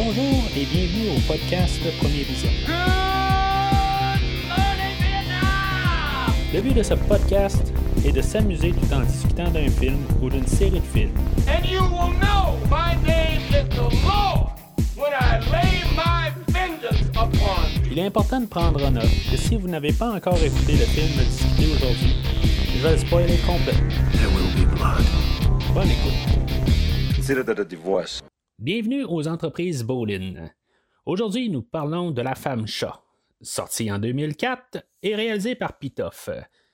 Bonjour et bienvenue au podcast Premier Vision. Le but de ce podcast est de s'amuser tout en discutant d'un film ou d'une série de films. And you will know my name is the Lord when I lay my vengeance upon you. Il est important de prendre en note que si vous n'avez pas encore écouté le film discuté aujourd'hui, je vais le spoiler complètement. There will be blood. Bonne écoute. Consider that a divorce. Bienvenue aux entreprises Bolin. Aujourd'hui, nous parlons de La femme chat, sortie en 2004 et réalisée par Pitoff,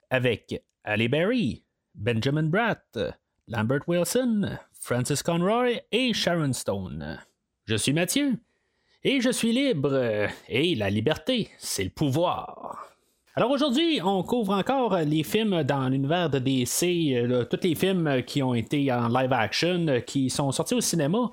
avec Ali Berry, Benjamin Bratt, Lambert Wilson, Francis Conroy et Sharon Stone. Je suis Mathieu et je suis libre et la liberté, c'est le pouvoir. Alors aujourd'hui, on couvre encore les films dans l'univers de DC, euh, tous les films qui ont été en live action, euh, qui sont sortis au cinéma.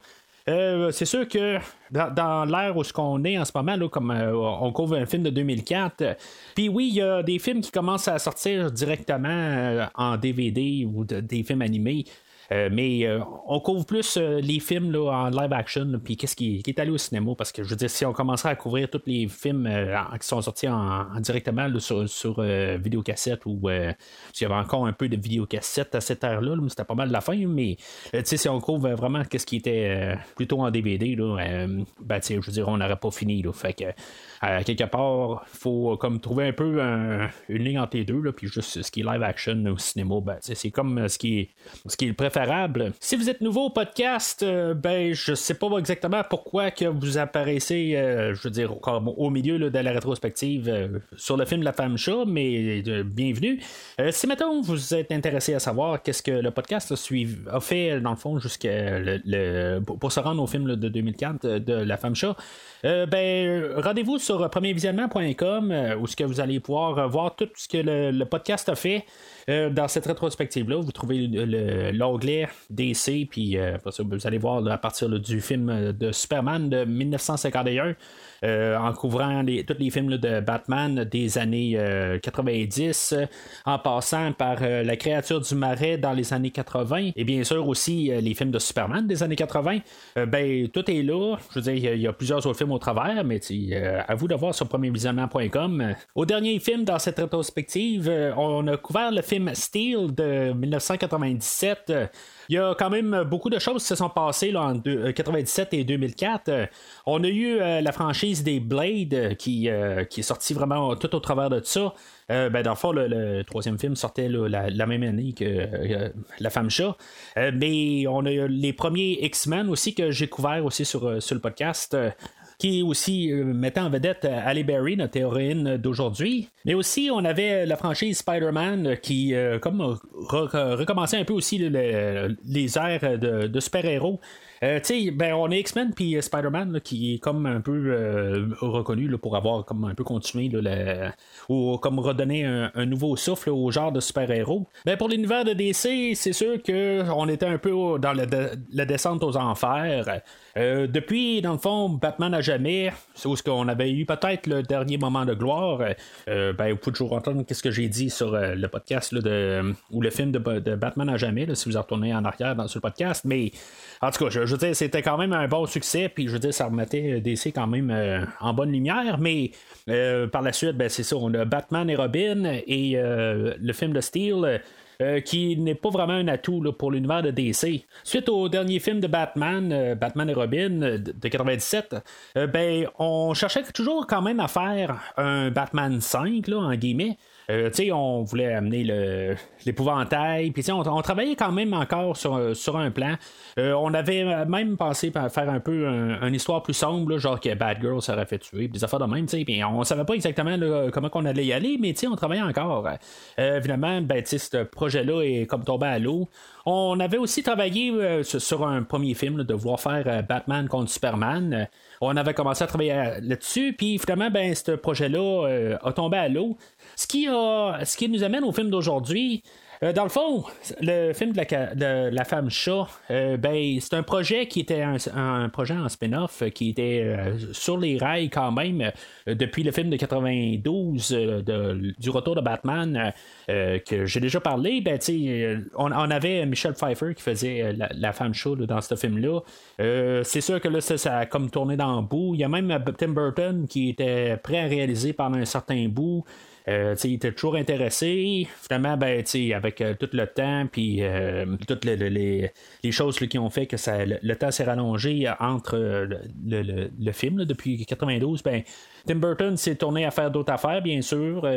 Euh, c'est sûr que dans, l'ère où ce qu'on est en ce moment, comme euh, on couvre un film de 2004, euh, puis oui, il y a des films qui commencent à sortir directement euh, en DVD ou de- des films animés. Euh, mais euh, on couvre plus euh, les films là, en live action, puis qu'est-ce qui, est allé au cinéma, parce que je veux dire, si on commencerait à couvrir tous les films qui sont sortis en, en directement là, sur, sur vidéocassette ou s'il y avait encore un peu de vidéocassette à cette ère-là, c'était pas mal la fin, mais si on couvre vraiment qu'est-ce qui était plutôt en DVD, là, ben, je veux dire, on n'aurait pas fini, fait que euh, quelque part, faut euh, comme trouver un peu un- une ligne entre les deux, là, puis juste ce qui est live action au cinéma, ben, c'est comme euh, ce qui est, ce qui est le préférable. Si vous êtes nouveau au podcast, euh, ben, je sais pas exactement pourquoi que vous apparaissez, je veux dire, comme au milieu là, de la rétrospective sur le film La femme chat, mais bienvenue. Si maintenant vous êtes intéressé à savoir qu'est-ce que le podcast a, a fait, dans le fond, jusqu'à le, le- pour se rendre au film de 2004 euh, de La femme chat, ben, rendez-vous sur premiervisionnement.com euh, où vous allez pouvoir euh, voir tout ce que le podcast a fait. Euh, dans cette rétrospective-là, vous trouvez le- le- l'onglet DC, puis euh, vous allez voir à partir du film euh, de Superman de 1951, euh, en couvrant les- tous les films de Batman des années euh, 90, euh, en passant par La créature du marais dans les années 80, et bien sûr aussi les films de Superman des années 80. Euh, ben, tout est là. Je veux dire, il y a- plusieurs autres films au travers, mais à vous de voir sur premiervisionnement.com. Au dernier film dans cette rétrospective, on a couvert le film Steel de 1997. Euh, Il y a quand même beaucoup de choses qui se sont passées là, en deux- euh, 97 et 2004. Euh, On a eu la franchise des Blade qui, qui est sortie vraiment tout au travers de ça. Euh, ben, dans le fond, le, troisième film sortait la, même année que La femme chat. Mais on a eu les premiers X-Men aussi que j'ai couvert aussi sur, sur le podcast. Qui aussi euh, mettait en vedette euh, Halle Berry, notre héroïne d'aujourd'hui. Mais aussi, on avait la franchise Spider-Man euh, qui, comme, re- recommençait un peu aussi le- le- les airs de, super-héros. Ben, on a X-Men puis Spider-Man qui est comme un peu reconnu pour avoir comme un peu continué ou comme redonner un, nouveau souffle au genre de super-héros. Pour l'univers de DC, c'est sûr qu'on était un peu dans la descente aux enfers. Euh, depuis, dans le fond, Batman à jamais, c'est où ce qu'on avait eu peut-être le dernier moment de gloire. Euh, ben, vous pouvez toujours entendre ce que j'ai dit sur euh, le podcast là, de, ou le film de, Batman à jamais, si vous retournez en arrière dans, le podcast. Mais en tout cas, je, veux dire, c'était quand même un bon succès, puis je veux dire, ça remettait DC quand même en bonne lumière. Mais par la suite, ben, c'est ça, on a Batman et Robin et le film de Steel. Euh, qui n'est pas vraiment un atout pour l'univers de DC. Suite au dernier film de Batman, euh, Batman et Robin euh, de, de 97, euh, ben, on cherchait toujours quand même à faire un Batman 5, là, en guillemets. Euh, on voulait amener le- l'épouvantail, puis on, on travaillait quand même encore sur, sur un plan. Euh, on avait même pensé faire un peu un- une histoire plus sombre, genre que Batgirl s'aurait fait tuer, des affaires de même, tu sais, on savait pas exactement comment on allait y aller, mais on travaillait encore. Euh, sais, ce projet-là est comme tombé à l'eau. On avait aussi travaillé euh, sur, un premier film de vouloir faire Batman contre Superman. On avait commencé à travailler là-dessus, puis finalement, ben, ce projet-là a tombé à l'eau. Ce qui, nous amène au film d'aujourd'hui, Euh, dans le fond, le film de la, femme chat, euh, ben, c'est un projet qui était un, projet en spin-off qui était euh, sur les rails quand même depuis le film de 92 du retour de Batman que j'ai déjà parlé. Ben, on, on, avait Michelle Pfeiffer qui faisait la, femme chat dans ce film-là. c'est sûr que là, ça, a comme tourné dans le bout. Il y a même Tim Burton qui était prêt à réaliser pendant un certain bout. Euh, il était toujours intéressé. Finalement, ben, avec euh, tout le temps, puis euh, toutes les, choses qui ont fait que ça, le, temps s'est rallongé entre le, film depuis 92, ben, Tim Burton s'est tourné à faire d'autres affaires, bien sûr.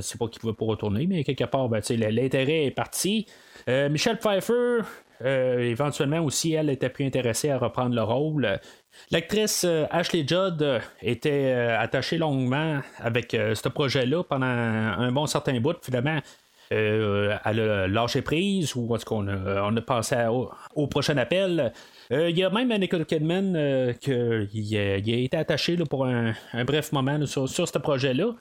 c'est pas qu'il pouvait pas retourner, mais quelque part, ben, l'intérêt est parti. Michelle Pfeiffer, éventuellement aussi, elle était plus intéressée à reprendre le rôle. L'actrice euh, Ashley Judd euh, était euh, attachée longuement avec ce projet-là pendant un bon certain bout. Finalement, elle a lâché prise ou est-ce qu'on a, on a passé au, prochain appel. Il y a même Nicole Kidman qui a, été attaché pour un, bref moment sur ce projet-là.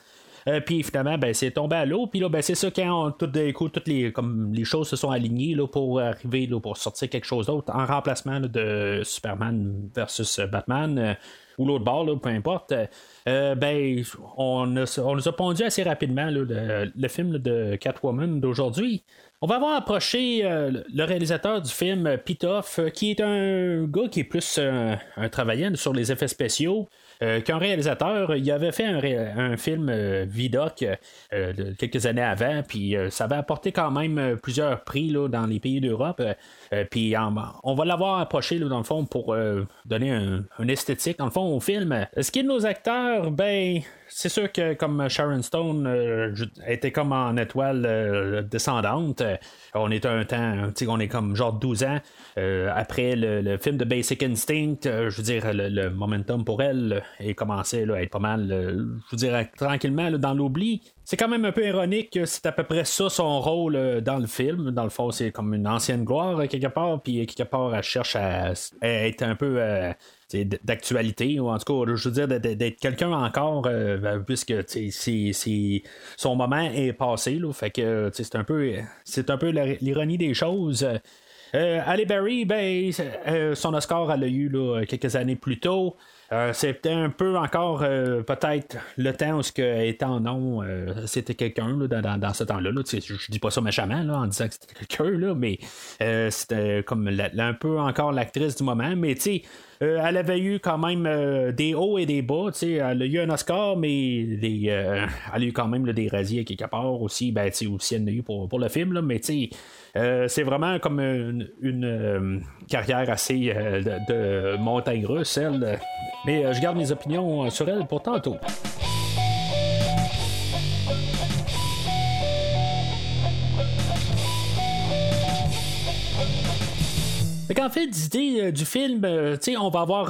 Euh, puis finalement, ben, c'est tombé à l'eau. Puis là, ben, c'est ça quand tout d'un coup, toutes les, comme, les choses se sont alignées là, pour arriver là, pour sortir quelque chose d'autre en remplacement de Superman versus Batman. Euh, ou l'autre bord, peu importe, euh, ben, on, on, nous a pondu assez rapidement le, film de Catwoman d'aujourd'hui. On va avoir approché le réalisateur du film, Pitoff, qui est un gars qui est plus un travaillant sur les effets spéciaux. Euh, qu'un réalisateur, il avait fait un, film euh, Vidoc euh, quelques années avant, puis ça avait apporté quand même plusieurs prix dans les pays d'Europe. Puis on va l'avoir approché dans le fond pour donner un, esthétique dans le fond au film. Ce qui est de nos acteurs, ben c'est sûr que comme Sharon Stone était comme en étoile descendante, on est un temps, on est comme genre 12 ans après le, film de Basic Instinct, je veux dire, le, momentum pour elle et commençait à être pas mal, euh, je vous dirais, tranquillement dans l'oubli. C'est quand même un peu ironique que c'est à peu près ça son rôle euh, dans le film. Dans le fond, c'est comme une ancienne gloire euh, quelque part, puis quelque part, elle cherche à, être un peu d'actualité, ou en tout cas, je veux dire, d'être quelqu'un encore, puisque son moment est passé. Là, fait que c'est un peu, c'est un peu l'ironie des choses. Euh, Berry, ben, son Oscar, elle l'a eu là, quelques années plus tôt. Euh, c'était un peu encore euh, peut-être le temps où ce que étant non, euh, c'était quelqu'un dans, dans, ce temps-là. Je, dis pas ça méchamment là, en disant que c'était quelqu'un, mais c'était comme un peu encore l'actrice du moment. Mais tu sais, elle avait eu quand même des hauts et des bas. Elle a eu un Oscar, mais des, elle a eu quand même des rasiers quelque part aussi. Ben, aussi elle en a eu pour, le film. Là, mais euh, c'est vraiment comme une, euh, carrière assez euh, de, montagne russe, elle. Mais je garde mes opinions sur elle pour tantôt. En fait, l'idée du film, on va avoir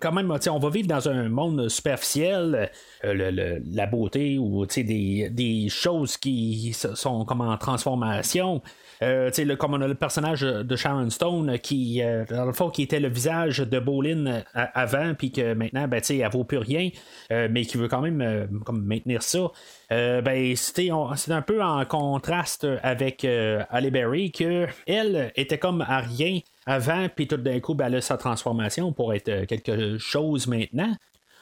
quand même, on va vivre dans un monde superficiel, la beauté ou des, des choses qui sont comme en transformation. Euh, comme on a le personnage de Sharon Stone qui, euh, dans le fond, qui était le visage de Bolin euh, avant, puis que maintenant, ben, elle vaut plus rien, mais qui veut quand même comme maintenir ça. ben, c'était un peu en contraste avec Halle Berry, que elle était comme à rien avant, puis tout d'un coup, ben, elle a sa transformation pour être quelque chose maintenant.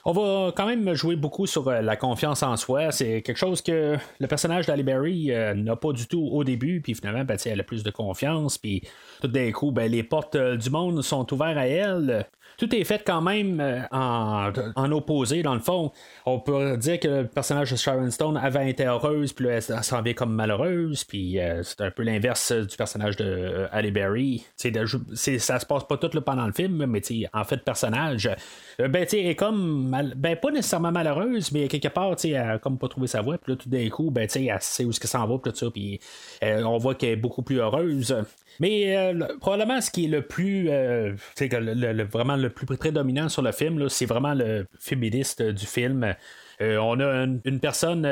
On va quand même jouer beaucoup sur euh, la confiance en soi. C'est quelque chose que le personnage d'Ali Berry euh, n'a pas du tout au début, puis finalement, ben, elle a plus de confiance, puis tout d'un coup, ben, les portes euh, du monde sont ouvertes à elle tout est fait quand même euh, en, opposé, dans le fond. On peut dire que le personnage de Sharon Stone avant été heureuse, puis là, elle s'en vient comme malheureuse, puis euh, c'est un peu l'inverse du personnage de euh, Berry. C'est, ça se passe pas tout pendant le film, mais en fait, le personnage, ben, tu est comme, ben, pas nécessairement malheureuse, mais quelque part, elle a comme pas trouvé sa voie, puis là, tout d'un coup, ben, elle sait où est-ce que ça en va, tout ça, puis on voit qu'elle est beaucoup plus heureuse. Mais euh, probablement ce qui est le plus euh, le, vraiment le plus prédominant sur le film, c'est vraiment le féministe du film. Euh, on a une, personne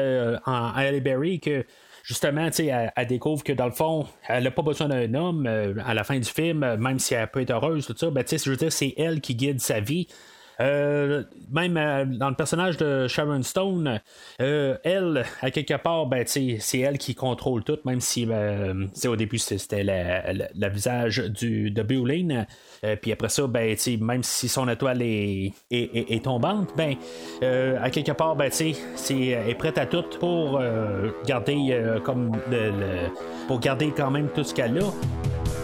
en Halle Berry que justement, elle, elle, découvre que dans le fond, elle n'a pas besoin d'un homme à la fin du film, même si elle peut être heureuse, tout ça. Ben, je veux dire, c'est elle qui guide sa vie. Euh, même euh, dans le personnage de Sharon Stone, euh, elle, à quelque part, ben, c'est elle qui contrôle tout, même si au début c'était le visage du, de Bulane. puis après ça, ben, même si son étoile est, est, tombante, ben, à quelque part, ben, elle est prête à tout pour garder comme pour garder quand même tout ce qu'elle a.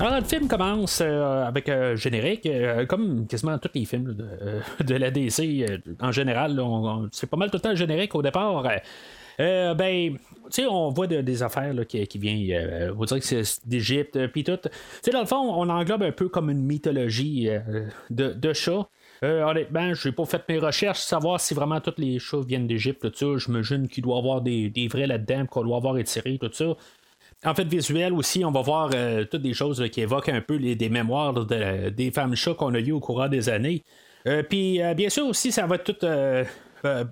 Alors, le film commence euh, avec un générique, euh, comme quasiment tous les films de, euh, la DC en général. c'est pas mal tout le temps générique au départ. ben, tu sais, on voit des affaires qui, qui viennent, on dirait que c'est d'Égypte, puis tout. Tu sais, dans le fond, on englobe un peu comme une mythologie de, de chats. honnêtement, je n'ai pas fait mes recherches, savoir si vraiment tous les chats viennent d'Égypte, tout ça. J'imagine qu'il doit y avoir des, des vrais là-dedans, qu'on doit avoir étiré, tout ça. En fait, visuel aussi, on va voir euh, toutes des choses qui évoquent un peu les, des mémoires des femmes chats qu'on a eues au courant des années. Euh, puis, euh, bien sûr, aussi, ça va être tout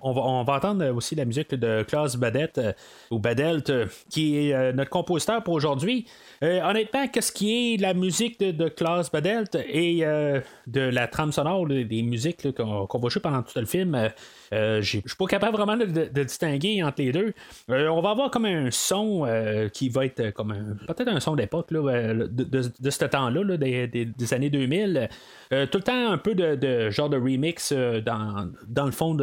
on, va, entendre aussi la musique de Klaus Badette euh, ou Badelt, qui est notre compositeur pour aujourd'hui. honnêtement, qu'est-ce qui est la musique de, de Klaus Badelt et de la trame sonore des musiques qu'on, va jouer pendant tout le film, je suis pas capable vraiment de, distinguer entre les deux. on va avoir comme un son qui va être comme peut-être un son d'époque de, de, ce temps-là, des, années 2000. tout le temps un peu de, genre de remix dans, dans le fond.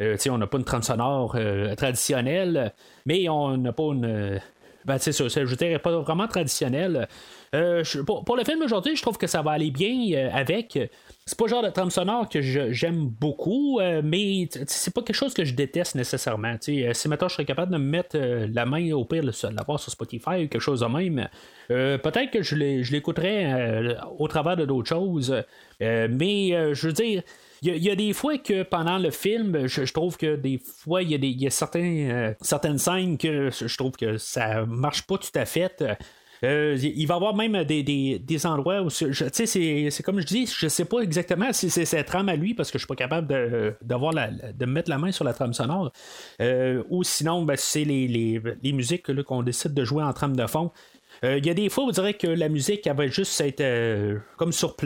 Euh, on n'a pas une trame sonore euh, traditionnelle, mais on n'a pas une. Ben, ça, je dirais pas vraiment traditionnelle. Euh, pour, le film aujourd'hui, je trouve que ça va aller bien avec. C'est pas le genre de trame sonore que j'aime beaucoup, mais c'est pas quelque chose que je déteste nécessairement. si maintenant je serais capable de me mettre la main au pire, l'avoir sur Spotify ou quelque chose de même, peut-être que je l'écouterais au travers de d'autres choses. mais je veux dire, il y, a des fois que pendant le film, je, trouve que des fois, il y a, euh, certaines scènes que je trouve que ça marche pas tout à fait. Euh, il va y avoir même des, endroits où, tu sais, c'est comme je dis, je sais pas exactement si c'est cette trame à lui parce que je suis pas capable de, de mettre la main sur la trame sonore. Euh, ou sinon, ben, c'est les, les, musiques qu'on décide de jouer en trame de fond. Euh, il y a des fois, on dirait que la musique elle va juste être euh, comme sur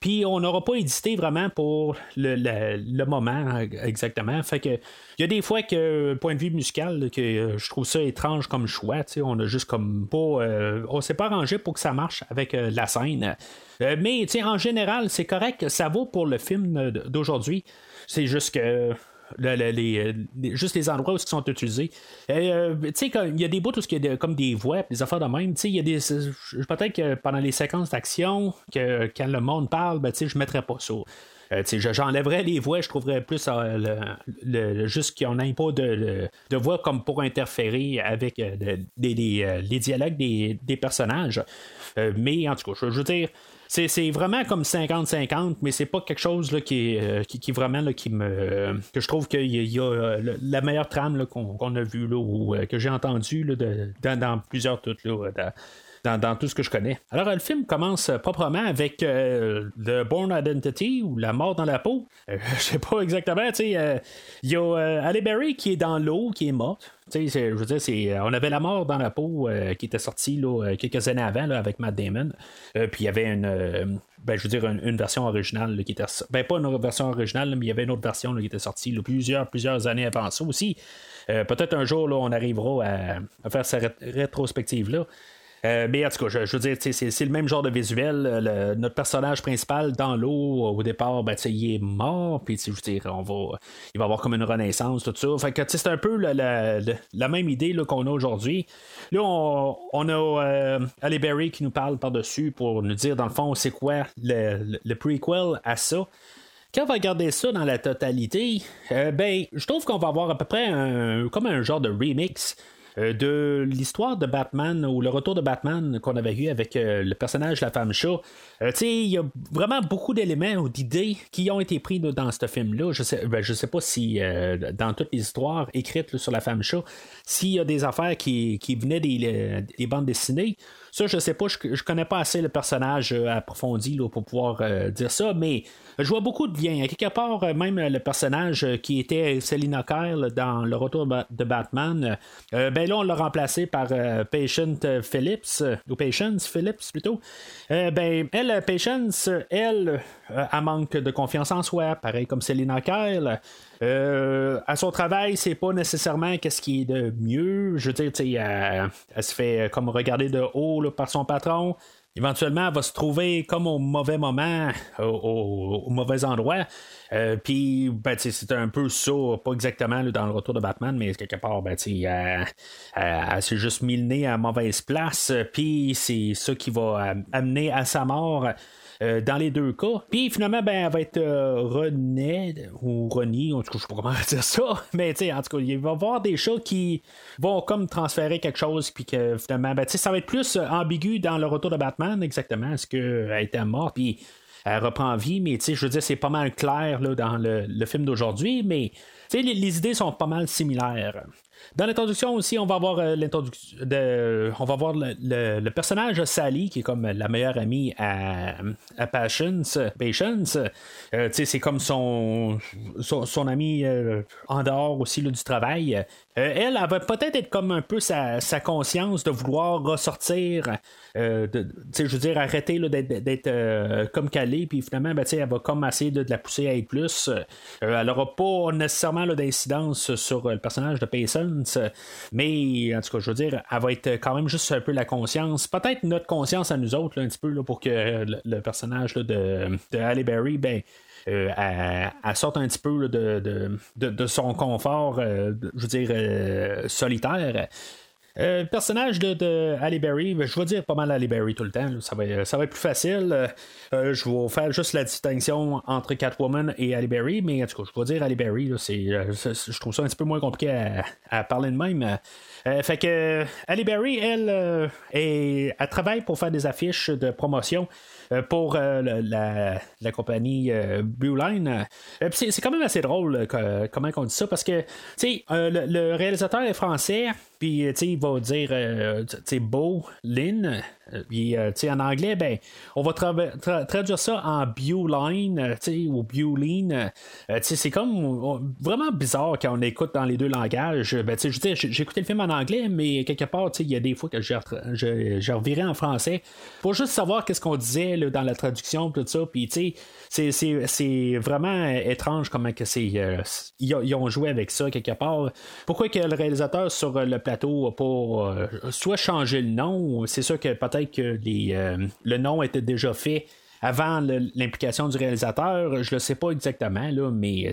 puis on n'aura pas édité vraiment pour le, moment exactement. Fait que il y a des fois que, point de vue musical, que euh, je trouve ça étrange comme choix. On a juste comme pas. on s'est pas arrangé pour que ça marche avec la scène. mais en général, c'est correct. Ça vaut pour le film d'aujourd'hui. C'est juste que les, juste les endroits où ils sont utilisés. Euh, tu sais, il y a des bouts où il y a comme des voix, des affaires de même. Il y a des. Peut-être que pendant les séquences d'action, que quand le monde parle, ben, je ne mettrais pas ça. Euh, j'enlèverais les voix, je trouverais plus euh, juste qu'on n'ait pas de, voix comme pour interférer avec les dialogues des personnages. mais en tout cas, je veux dire, c'est vraiment comme 50-50, mais c'est pas quelque chose là, qui, euh, qui, vraiment là, qui me. que je trouve qu'il y, a, euh, la meilleure trame qu'on a vue ou euh, que j'ai entendue de, dans, plusieurs toutes là, dans, tout ce que je connais. Alors, le film commence proprement avec The Born Identity ou La mort dans la peau. je sais pas exactement, tu sais. Il y a Halle Berry qui est dans l'eau, qui est morte. Je veux dire, on avait La mort dans la peau qui était sortie là, quelques années avant avec Matt Damon. puis il y avait une, ben, je veux dire, une, version originale qui était. Ben, pas une version originale, mais il y avait une autre version qui était sortie plusieurs, plusieurs années avant ça aussi. peut-être un jour, on arrivera à, à faire cette rétrospective-là. Euh, mais en tout cas, je, veux dire, c'est, le même genre de visuel. notre personnage principal dans l'eau, au départ, ben, il est mort, puis je veux dire, on va, il va avoir comme une renaissance, tout ça. Fait que c'est un peu la, même idée qu'on a aujourd'hui. Là, on, a euh, Ali Berry qui nous parle par-dessus pour nous dire, dans le fond, c'est quoi le, prequel à ça quand on va regarder ça dans la totalité, euh, ben, je trouve qu'on va avoir à peu près comme un genre de remix euh, de l'histoire de Batman ou le retour de Batman qu'on avait eu avec euh, le personnage la femme chat. Euh, il y a vraiment beaucoup d'éléments ou d'idées qui ont été pris dans ce film-là. Je sais, ben, sais pas si dans toutes les histoires écrites sur la femme chat, s'il y a des affaires qui, qui venaient des bandes dessinées. Ça, je sais pas, je, je connais pas assez le personnage approfondi là, pour pouvoir dire ça, mais je vois beaucoup de liens. Quelque part, même le personnage qui était Selina Kyle dans Le Retour de Batman, ben là, on l'a remplacé par Patient Phillips, ou Patience Phillips plutôt. ben, elle, Patience, elle, elle manque de confiance en soi, pareil comme Selina Kyle. Euh, à son travail, c'est pas nécessairement qu'est-ce qui est de mieux. Je veux dire, elle, elle, se fait comme regarder de haut par son patron. Éventuellement, elle va se trouver comme au mauvais moment, au, mauvais endroit. Euh, puis, ben, c'est un peu ça, pas exactement dans le retour de Batman, mais quelque part, ben, elle, elle s'est juste mis le nez à mauvaise place. Puis, c'est ça qui va amener à sa mort. Euh, dans les deux cas. Puis finalement, ben, elle va être euh, ou Ronnie, en tout cas, je sais pas comment dire ça, mais en tout cas, il va y avoir des chats qui vont comme transférer quelque chose, puis que finalement, ben, ça va être plus euh, ambigu dans le retour de Batman, exactement, est-ce qu'elle était morte, puis elle reprend vie, mais je veux dire, c'est pas mal clair là, dans le, film d'aujourd'hui, mais les, les, idées sont pas mal similaires. Dans l'introduction aussi, on va voir euh, de, on va voir le, personnage Sally qui est comme la meilleure amie à, à Patience. Euh, c'est comme son son, ami euh, en dehors aussi du travail. Elle, elle va peut-être être comme un peu sa, conscience de vouloir ressortir, de, je veux dire, arrêter d'être comme calée, puis finalement, ben, elle va comme essayer de, la pousser à être plus. elle n'aura pas nécessairement d'incidence sur le personnage de Patience mais en tout cas, je veux dire, elle va être quand même juste un peu la conscience, peut-être notre conscience à nous autres, un petit peu, là, pour que le, personnage de, de Halle Berry, ben, euh, elle, sorte un petit peu de, de, son confort, euh, je veux dire, euh, solitaire. Euh, personnage de, de Berry, ben, je vais dire pas mal Halle Berry tout le temps, ça, va, ça va être plus facile. Euh, je vais faire juste la distinction entre Catwoman et Halle Berry, mais en tout cas, je vais dire Halle Berry, euh, je trouve ça un petit peu moins compliqué à, parler de même. fait que Halle Berry, elle, elle travaille pour faire des affiches de promotion euh, pour euh, la, compagnie euh, Blue Line. c'est quand même assez drôle comment on dit ça parce que le, le réalisateur est français, puis il va dire Beau, Lynn, euh, puis, euh, en anglais, ben, on va traduire ça en Bewline euh, ou Bewline. c'est comme vraiment bizarre quand on écoute dans les deux langages. Ben, je j'ai écouté le film en anglais, mais quelque part, il y a des fois que j'ai reviré en français pour juste savoir qu'est-ce qu'on disait dans la traduction, tout ça. Puis, c'est vraiment étrange comment que c'est. ils, ont joué avec ça quelque part. Pourquoi que le réalisateur sur le plateau a pas soit changé le nom, c'est sûr que peut-être que les, euh, le nom était déjà fait avant l'implication du réalisateur, je le sais pas exactement, là, mais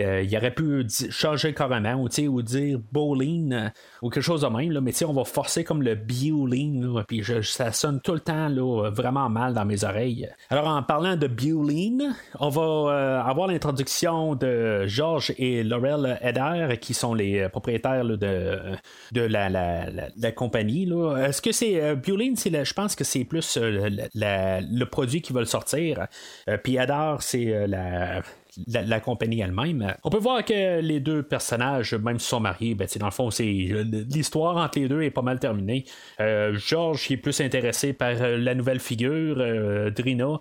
euh, il aurait pu changer carrément ou, ou dire bowling euh, ou quelque chose de même, là, mais on va forcer comme le bioline, puis ça sonne tout le temps là, vraiment mal dans mes oreilles. Alors en parlant de bioline, on va euh, avoir l'introduction de George et Laurel Eder qui sont les propriétaires de, de la, la, la, compagnie. Est-ce que c'est bioline, je pense que c'est plus le produit qui va le sortir, puis Eder, c'est la la, compagnie elle-même. On peut voir que les deux personnages, même s'ils sont mariés, ben, dans le fond, c'est l'histoire entre les deux est pas mal terminée. Euh, George qui est plus intéressé par euh, la nouvelle figure, euh, Drina,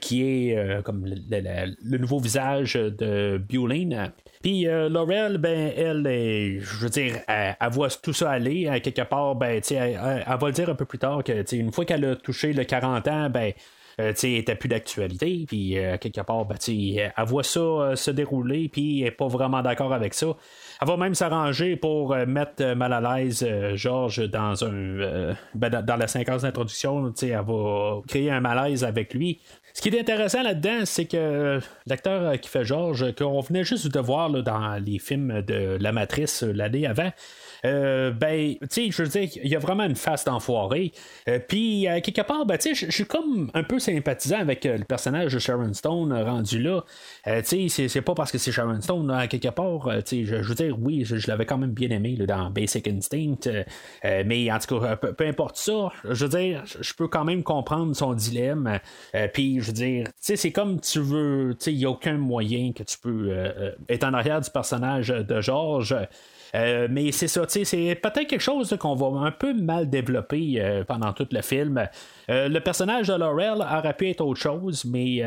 qui est comme le, nouveau visage de Bewlin. Puis Laurel, ben, elle, je veux dire, elle, voit tout ça aller. quelque part, ben, elle, elle, elle, va le dire un peu plus tard que une fois qu'elle a touché le 40 ans, ben, euh, plus d'actualité, puis euh, quelque part, ben, elle voit ça euh, se dérouler, puis elle n'est pas vraiment d'accord avec ça. Elle va même s'arranger pour mettre mal à l'aise Georges dans un ben, dans, la séquence d'introduction, elle va créer un malaise avec lui. Ce qui est intéressant là-dedans, c'est que l'acteur qui fait Georges, qu'on venait juste de voir dans les films de La Matrice l'année avant, euh, ben, tu sais, je veux dire, il y a vraiment une face d'enfoiré. Euh, puis, quelque part, ben, tu sais, je suis comme un peu sympathisant avec le personnage de Sharon Stone rendu là. tu sais, c'est pas parce que c'est Sharon Stone, à quelque part. tu sais, je, veux dire, oui, je, l'avais quand même bien aimé dans Basic Instinct. mais en tout cas, peu, importe ça, je veux dire, je peux quand même comprendre son dilemme. Puis, je veux dire, tu sais, c'est comme tu veux, tu il n'y a aucun moyen que tu peux être en arrière du personnage de George. Euh, mais c'est ça, c'est peut-être quelque chose qu'on va un peu mal développer euh, pendant tout le film. Euh, le personnage de Laurel aurait pu être autre chose, mais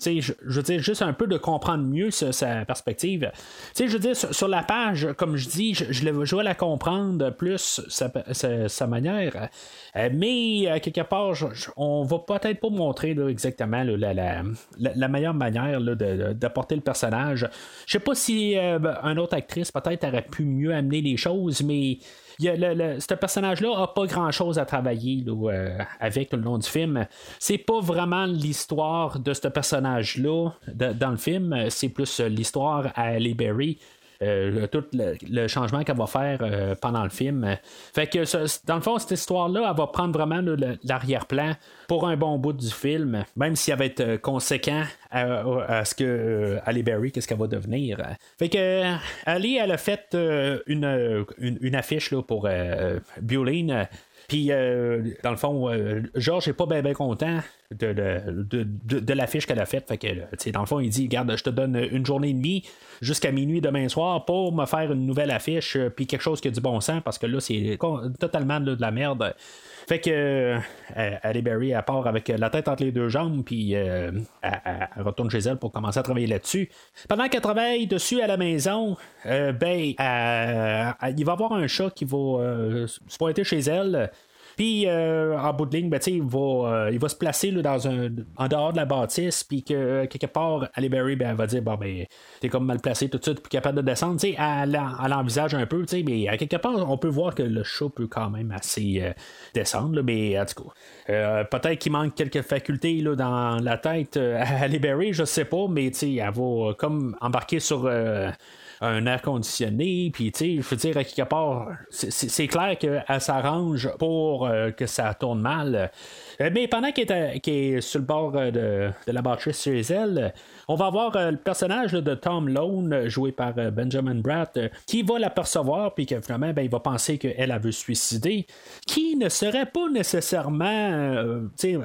je, je veux dire, juste un peu de comprendre mieux sa, perspective. je veux dire, sur, la page, comme je dis, je, je, vais la comprendre plus sa, manière. mais quelque part, on va peut-être pas montrer exactement la, meilleure manière d'apporter le personnage. Je sais pas si une autre actrice peut-être aurait pu mieux amener les choses, mais ce personnage-là a pas grand-chose à travailler euh, avec tout le long du film. C'est pas vraiment l'histoire de ce personnage-là dans le film, c'est plus l'histoire à Halle Berry. Euh, tout le, changement qu'elle va faire euh, pendant le film. Fait que dans le fond, cette histoire-là, elle va prendre vraiment l'arrière-plan pour un bon bout du film, même si elle va être conséquent à, ce que Ali Berry, qu'est-ce qu'elle va devenir. Fait que Ali, elle a fait une, une, affiche là, pour Bioline puis, euh, dans le fond, euh, Georges n'est pas bien content de, de, de, l'affiche qu'elle a faite. Fait que, dans le fond, il dit Garde, je te donne une journée et demie jusqu'à minuit demain soir pour me faire une nouvelle affiche, euh, puis quelque chose qui a du bon sens, parce que là, c'est totalement de la merde. Fait que euh, Berry, elle part avec la tête entre les deux jambes, puis euh, elle, retourne chez elle pour commencer à travailler là-dessus. Pendant qu'elle travaille dessus à la maison, euh, ben, il va y avoir un chat qui va se pointer chez elle. Puis, euh, en bout de ligne, ben, il, va, euh, il va se placer là, dans un, en dehors de la bâtisse, puis que quelque part, Ali Berry ben, elle va dire Bon, ben, t'es comme mal placé tout de suite, puis capable de descendre. Elle, elle envisage un peu, mais à quelque part, on peut voir que le chat peut quand même assez euh, descendre, mais en tout cas, peut-être qu'il manque quelques facultés là, dans la tête à Ali Berry, je sais pas, mais elle va comme embarquer sur un air conditionné, puis tu sais, je veux dire, à quelque part, c'est clair qu'elle s'arrange pour euh, que ça tourne mal. Euh, mais pendant qu'elle est, sur le bord euh, de, la batterie chez elle, on va avoir le personnage de Tom Lone, joué par Benjamin Bratt, qui va l'apercevoir, puis que finalement, ben, il va penser qu'elle a veut suicider, qui ne serait pas nécessairement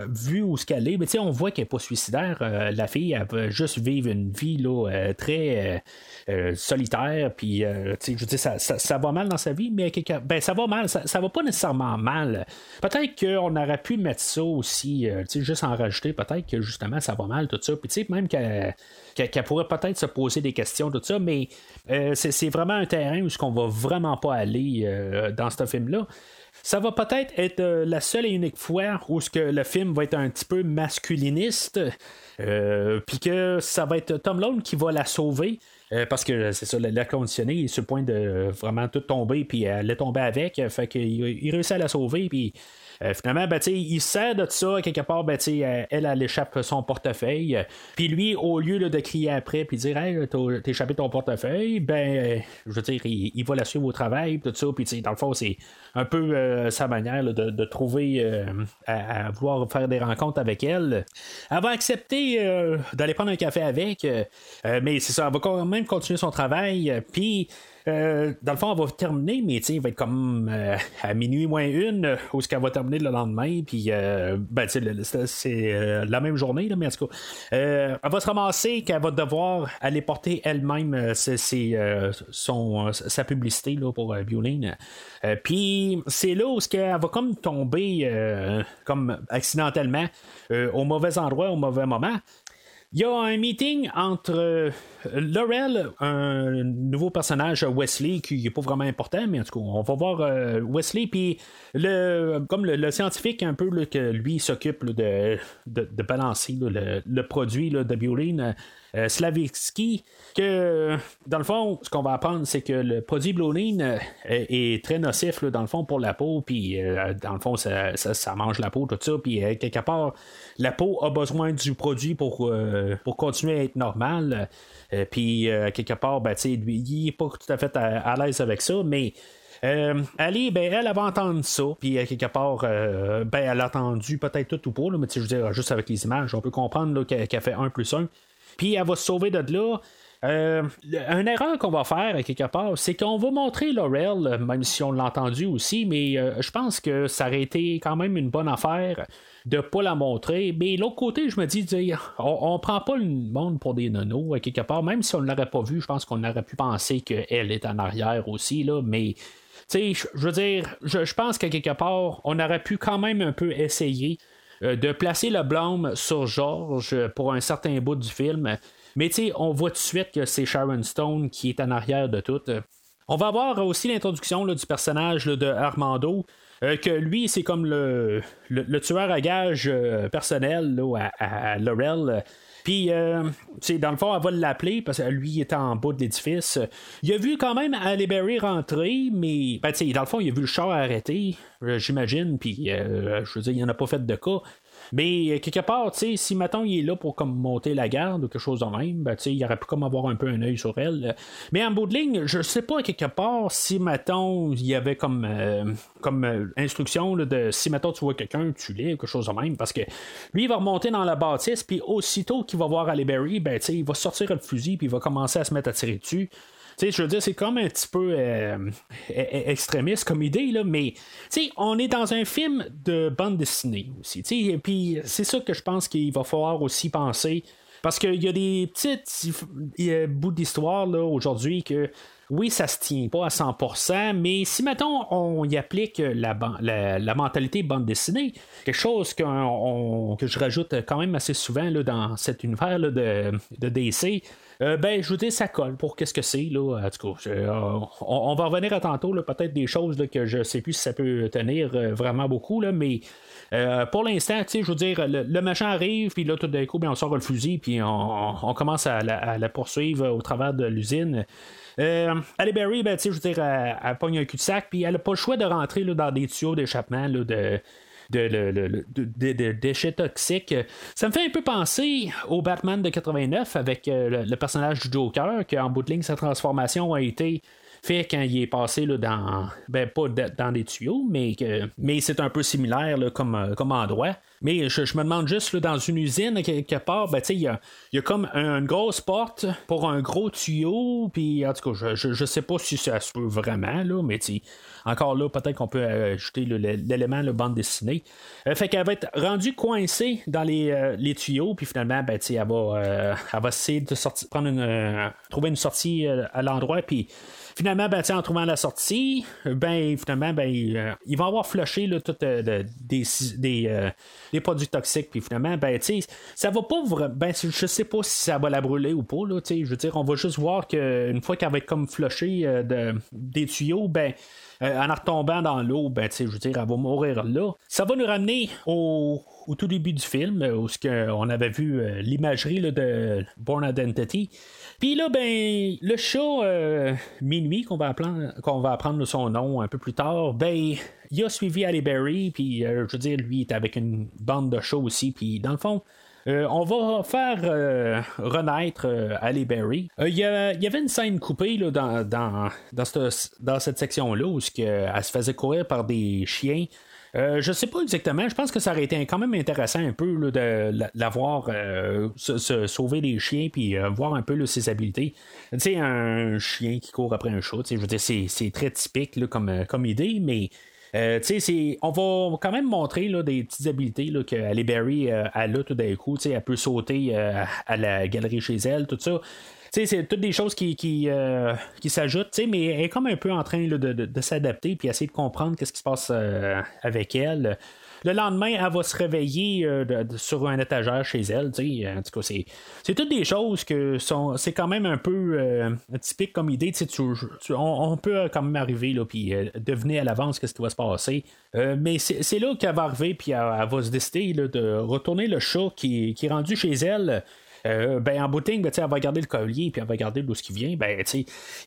vu où ce qu'elle est. Mais on voit qu'elle n'est pas suicidaire. la fille, elle veut juste vivre une vie là, très euh, solitaire, puis euh, je veux dire, ça, ça, va mal dans sa vie, mais ben, ça va mal, ça, ça va pas nécessairement mal. Peut-être qu'on aurait pu mettre ça aussi, euh, juste en rajouter, peut-être que justement ça va mal, tout ça, puis même qu'elle pourrait peut-être se poser des questions, tout ça, mais c'est vraiment un terrain où ce qu'on va vraiment pas aller dans ce film-là. Ça va peut-être être, la seule et unique fois où ce que le film va être un petit peu masculiniste, puis que ça va être Tom Lone qui va la sauver. Euh, parce que c'est ça, l'air conditionné il est sur le point de vraiment tout tomber, puis elle est tombée avec. Fait qu'il il réussit à la sauver, puis euh, finalement, ben, il sert de ça, quelque part, ben, elle, elle, échappe son portefeuille. Puis lui, au lieu de crier après puis dire Hey, t'as échappé ton portefeuille, ben, euh, je veux dire, il, va la suivre au travail, tout ça. Puis dans le fond, c'est un peu euh, sa manière de, trouver, à, vouloir faire des rencontres avec elle. Elle va accepter d'aller prendre un café avec, mais c'est ça, elle va quand même continuer son travail. Puis euh, dans le fond, elle va terminer, mais il va être comme euh, à minuit moins une, où ce qu'elle va terminer le lendemain, puis euh, ben, c'est la même journée, là, mais en tout cas, elle va se ramasser qu'elle va devoir aller porter elle-même sa publicité là, pour Bioline. puis c'est là où elle va comme tomber comme accidentellement au mauvais endroit, au mauvais moment. Il y a un meeting entre euh, Laurel, un nouveau personnage, Wesley, qui n'est pas vraiment important, mais en tout cas, on va voir euh, Wesley, puis le, comme le, scientifique un peu que lui s'occupe de, balancer le, produit de Bioline. Euh, Slavitsky, que dans le fond, ce qu'on va apprendre, c'est que le produit Bioline est, très nocif dans le fond pour la peau, puis dans le fond, ça, mange la peau, tout ça, puis quelque part, la peau a besoin du produit pour pour continuer à être normal. Puis, quelque part, ben, il n'est pas tout à fait à, l'aise avec ça, mais. Ali, ben, elle avait entendu ça, puis quelque part, ben, elle a entendu peut-être tout ou pas, mais je veux dire, juste avec les images, on peut comprendre qu'elle fait un plus un. Puis elle va se sauver de là. Euh, une erreur qu'on va faire quelque part, c'est qu'on va montrer Laurel, même si on l'a entendu aussi, mais euh, je pense que ça aurait été quand même une bonne affaire de ne pas la montrer. Mais l'autre côté, je me dis, on, on prend pas le monde pour des nonos quelque part, même si on ne l'aurait pas vu, je pense qu'on aurait pu penser qu'elle est en arrière aussi, là, mais. je veux dire, je, pense que quelque part, on aurait pu quand même un peu essayer euh, de placer le blâme sur George pour un certain bout du film. Mais tu on voit tout de suite que c'est Sharon Stone qui est en arrière de tout. On va avoir aussi l'introduction du personnage de Armando. Euh, que lui, c'est comme le, le, tueur à gage euh, personnel à, Laurel. Puis, euh, dans le fond, elle va l'appeler parce que lui il est en bas de l'édifice. Il a vu quand même Berry rentrer, mais ben, dans le fond, il a vu le char arrêter, j'imagine. Puis, je veux dire, il n'en a pas fait de cas. Mais euh, quelque part, si maintenant il est là pour comme monter la garde ou quelque chose de même, ben, il aurait pu comme avoir un peu un œil sur elle. Mais en bout de ligne, je sais pas quelque part si maintenant il y avait comme, euh, comme euh, instruction de si maintenant tu vois quelqu'un, tu l'es ou quelque chose de même. Parce que lui, il va remonter dans la bâtisse, puis aussitôt qu'il va voir Berry, ben, il va sortir le fusil, puis il va commencer à se mettre à tirer dessus je veux dire, c'est comme un petit peu euh, e-, e-, extrémiste comme idée, là, mais on est dans un film de bande dessinée aussi. Et puis c'est ça que je pense qu'il va falloir aussi penser. Parce qu'il y a des petits bouts d'histoire aujourd'hui que oui, ça se tient pas à 100%, mais si mettons on y applique la, mentalité bande dessinée, quelque chose que je rajoute quand même assez souvent dans cet univers de, DC, euh, ben, je vous dis, ça colle pour qu'est-ce que c'est. Là. En tout cas, euh, on, va revenir à tantôt, peut-être des choses que je sais plus si ça peut tenir euh, vraiment beaucoup, mais pour l'instant, je veux dire, le, machin arrive, puis là, tout d'un coup, ben, on sort le fusil, puis on, commence à la, poursuivre au travers de l'usine. Euh, Ali Berry, ben, je veux dire, elle, elle, pogne un cul-de-sac, puis elle n'a pas le choix de rentrer là, dans des tuyaux d'échappement de, de, déchets toxiques. Ça me fait un peu penser au Batman de 89 avec euh, le, personnage du Joker, en bout de ligne, sa transformation a été fait quand il est passé dans. Ben, pas dans des tuyaux, mais, mais c'est un peu similaire comme, euh, comme endroit. Mais je, me demande juste, dans une usine, quelque part, ben, il y a, y a, comme une grosse porte pour un gros tuyau, puis en tout cas, je, je, sais pas si ça se peut vraiment, là, mais encore là, peut-être qu'on peut ajouter l'élément, le bande dessinée. Euh, fait qu'elle va être rendue coincée dans les, euh, les tuyaux, puis finalement, ben, elle, va, elle va essayer de sortir, prendre une, trouver une sortie à l'endroit, puis Finalement, ben, en trouvant la sortie, ben, finalement, ben, euh, ils vont avoir flushé là, tout, euh, des, euh, des, produits toxiques. Puis finalement, ben, ça va pas. Ben, je sais pas si ça va la brûler ou pas. Là, je veux dire, on va juste voir qu'une fois qu'elle va être comme flushée de, des tuyaux, ben. en retombant dans l'eau, ben, je veux dire, elle va mourir là. Ça va nous ramener au tout début du film, où on avait vu l'imagerie de Born Identity. Puis là, ben, le chat euh, Minuit, qu'on va, apprendre, son nom un peu plus tard, ben, il a suivi Ali Berry, puis euh, je veux dire, lui, il est avec une bande de chats aussi, puis dans le fond, euh, on va faire renaître Ali Berry. Il y, avait une scène coupée là, dans, dans, dans, cette, section-là où elle se faisait courir par des chiens. Euh, je sais pas exactement. Je pense que ça aurait été quand même intéressant un peu de l'avoir euh, se, sauver des chiens puis euh, voir un peu ses habiletés. Tu sais, un chien qui court après un chat, je veux dire, c'est très typique comme, comme idée, mais. on va quand même montrer des petites habiletés là, que Berry a là tout d'un coup. Elle peut sauter à la galerie chez elle, tout ça c'est toutes des choses qui, qui, euh, qui s'ajoutent, mais elle est comme un peu en train de, de, s'adapter puis essayer de comprendre qu'est-ce qui se passe euh, avec elle. Le lendemain, elle va se réveiller euh, sur un étagère chez elle. En tout cas, c'est, c'est toutes des choses que sont. C'est quand même un peu typique comme idée. on, peut quand même arriver là, puis deviner à l'avance ce qui va se passer. mais c'est, là qu'elle va arriver puis elle, va se décider de retourner le chat qui, qui est rendu chez elle. Euh, ben, en boutique, ben, elle va garder le collier, puis elle va garder d'où ce qui vient. Ben,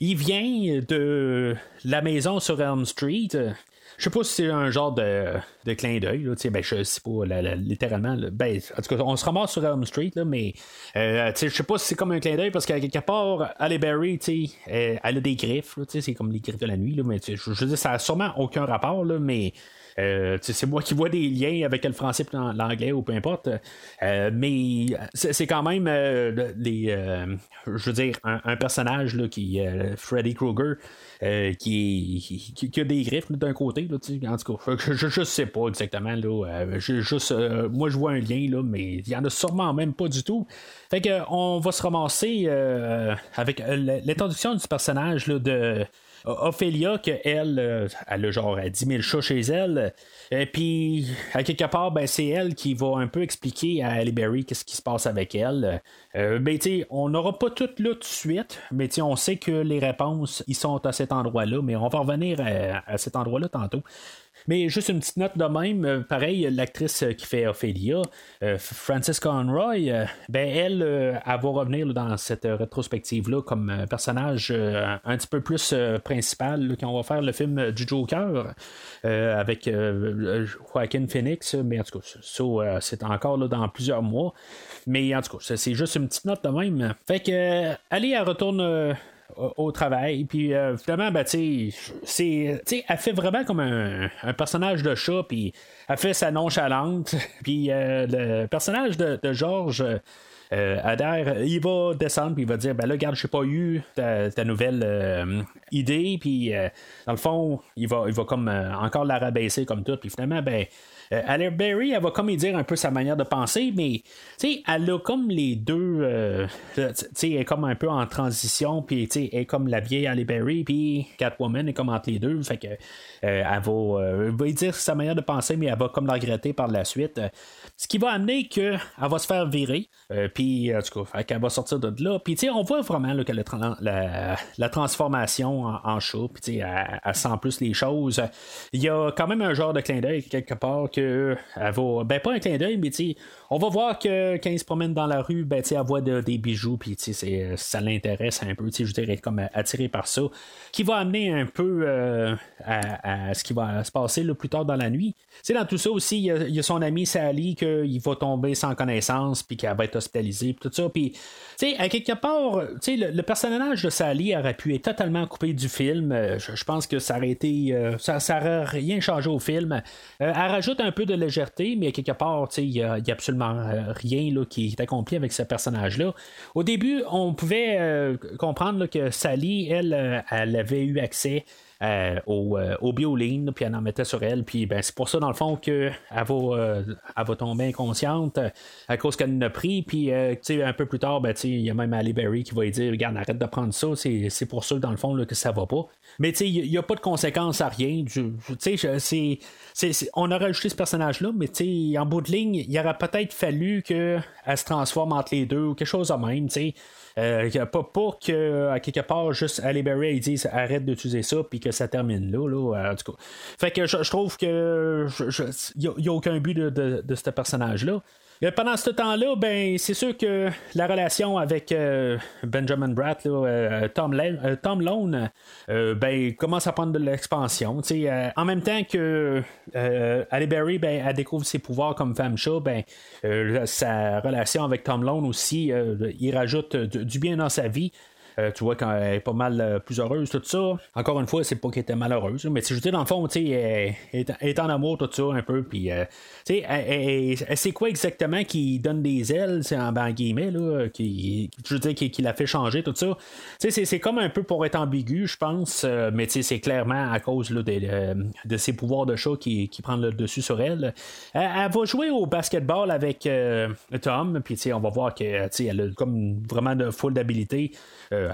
il vient de la maison sur Elm Street. je sais pas si c'est un genre de, de clin d'œil, ben, je sais pas littéralement. ben, en tout cas, on se ramasse sur Elm Street, mais euh, je sais pas si c'est comme un clin d'œil parce qu'à quelque part, Halle Berry, elle a des griffes, c'est comme les griffes de la nuit, mais je, veux dire, ça a sûrement aucun rapport, mais euh, c'est moi qui vois des liens avec le français et l'anglais ou peu importe. Euh, mais c'est quand même euh, je veux dire, un, personnage là, qui Freddy Krueger. qui, qui, a des griffes d'un côté, là, en tout cas, je, je, sais pas exactement. Là, juste, moi, je vois un lien, là, mais il y en a sûrement même pas du tout. Fait que, on va se ramasser avec l'introduction du personnage là, de Ophélia, qu'elle, elle, euh, elle a genre 10 000 chats chez elle. Et puis, à quelque part, ben, c'est elle qui va un peu expliquer à Halle Berry qu'est-ce qui se passe avec elle. Euh, ben, on n'aura pas tout là tout de suite, mais on sait que les réponses, ils sont à cet endroit-là, mais on va revenir à cet endroit-là tantôt. Mais juste une petite note de même, euh, pareil, l'actrice qui fait Ophélia, euh, Frances Conroy, euh, ben elle, elle va revenir dans cette rétrospective-là comme personnage un petit peu plus principal quand on va faire le film du Joker avec Joaquin Phoenix, mais en tout cas, ça, c'est encore dans plusieurs mois. Mais en tout cas, c'est juste une petite note de même. Fait que, allez, elle retourne au, travail. Puis euh, finalement, ben, tu sais, elle fait vraiment comme un, personnage de chat, puis elle fait sa nonchalante. Puis euh, le personnage de, de Georges. Euh, Adair, il va descendre puis il va dire ben là regarde j'ai pas eu ta, nouvelle idée puis dans le fond il va il va comme encore la rabaisser comme tout puis finalement ben euh, Berry, elle va comme y dire un peu sa manière de penser, mais elle a comme les deux. Euh, elle est comme un peu en transition, puis elle est comme la vieille Halle Berry, puis Catwoman est comme entre les deux. Fait que euh, elle va, y dire sa manière de penser, mais elle va comme la regretter par la suite. Ce qui va amener qu'elle va se faire virer, puis tout cas, qu'elle va sortir de là. Puis on voit vraiment que la, la, transformation en, en chat, puis elle, elle, sent plus les choses. Il y a quand même un genre de clin d'œil quelque part que elle va. Ben, pas un clin d'œil, mais on va voir que quand il se promène dans la rue, ben, elle voit des bijoux, puis ça l'intéresse un peu. Je dirais comme attiré par ça. Qui va amener un peu euh, à, ce qui va se passer plus tard dans la nuit. c'est dans tout ça aussi, il y, a, son ami Sally qu'il va tomber sans connaissance, puis qu'elle va être hospitalisée, tout ça. Puis, à quelque part, le, le personnage de Sally aurait pu être totalement coupé du film. Euh, je, pense que ça aurait été. Euh, ça n'aurait rien changé au film. elle rajoute un peu de légèreté, mais quelque part, il n'y a, absolument euh, rien là, qui est accompli avec ce personnage-là. Au début, on pouvait euh, comprendre que Sally, elle, euh, elle avait eu accès euh, au, euh, au bioline, puis elle en mettait sur elle. Puis ben, c'est pour ça, dans le fond, qu'elle va, euh, va tomber inconsciente à cause qu'elle en a pris. Puis un peu plus tard, ben, il y a même Ali Berry qui va lui dire Regarde, arrête de prendre ça. C'est pour ça, dans le fond, là, que ça va pas. Mais il n'y a, pas de conséquences à rien. on a rajouté ce personnage-là, mais en bout de ligne, il aurait peut-être fallu qu'elle se transforme entre les deux ou quelque chose de même. sais euh, pas, pour que, à quelque part, juste Ali Berry dise arrête d'utiliser ça, puis que ça termine là, là, en tout cas. Fait que je, trouve que il n'y a, aucun but de, de, de ce personnage-là. Euh, pendant ce temps-là, ben, c'est sûr que la relation avec euh, Benjamin Bratt, euh, Tom, Tom Lone, ben, commence à prendre de l'expansion. en même temps que Ali Berry ben, elle découvre ses pouvoirs comme femme chat, ben, sa relation avec Tom Lone aussi, il rajoute du bien dans sa vie. Euh, tu vois, quand elle est pas mal euh, plus heureuse, tout ça. Encore une fois, c'est pas qu'elle était malheureuse, mais je dire, dans le fond, tu sais, elle, est en amour, tout ça, un peu, puis, euh, tu sais, c'est quoi exactement qui donne des ailes, c'est en, guillemets, là, qui, je veux dire, qui, l'a fait changer, tout ça. Tu sais, c'est comme un peu pour être ambigu, je pense, mais tu sais, c'est clairement à cause là, de, de, ses pouvoirs de chat qui, qui prennent le dessus sur elle. Elle, va jouer au basketball avec Tom, puis, tu sais, on va voir que, tu sais, elle a comme vraiment de full d'habilité.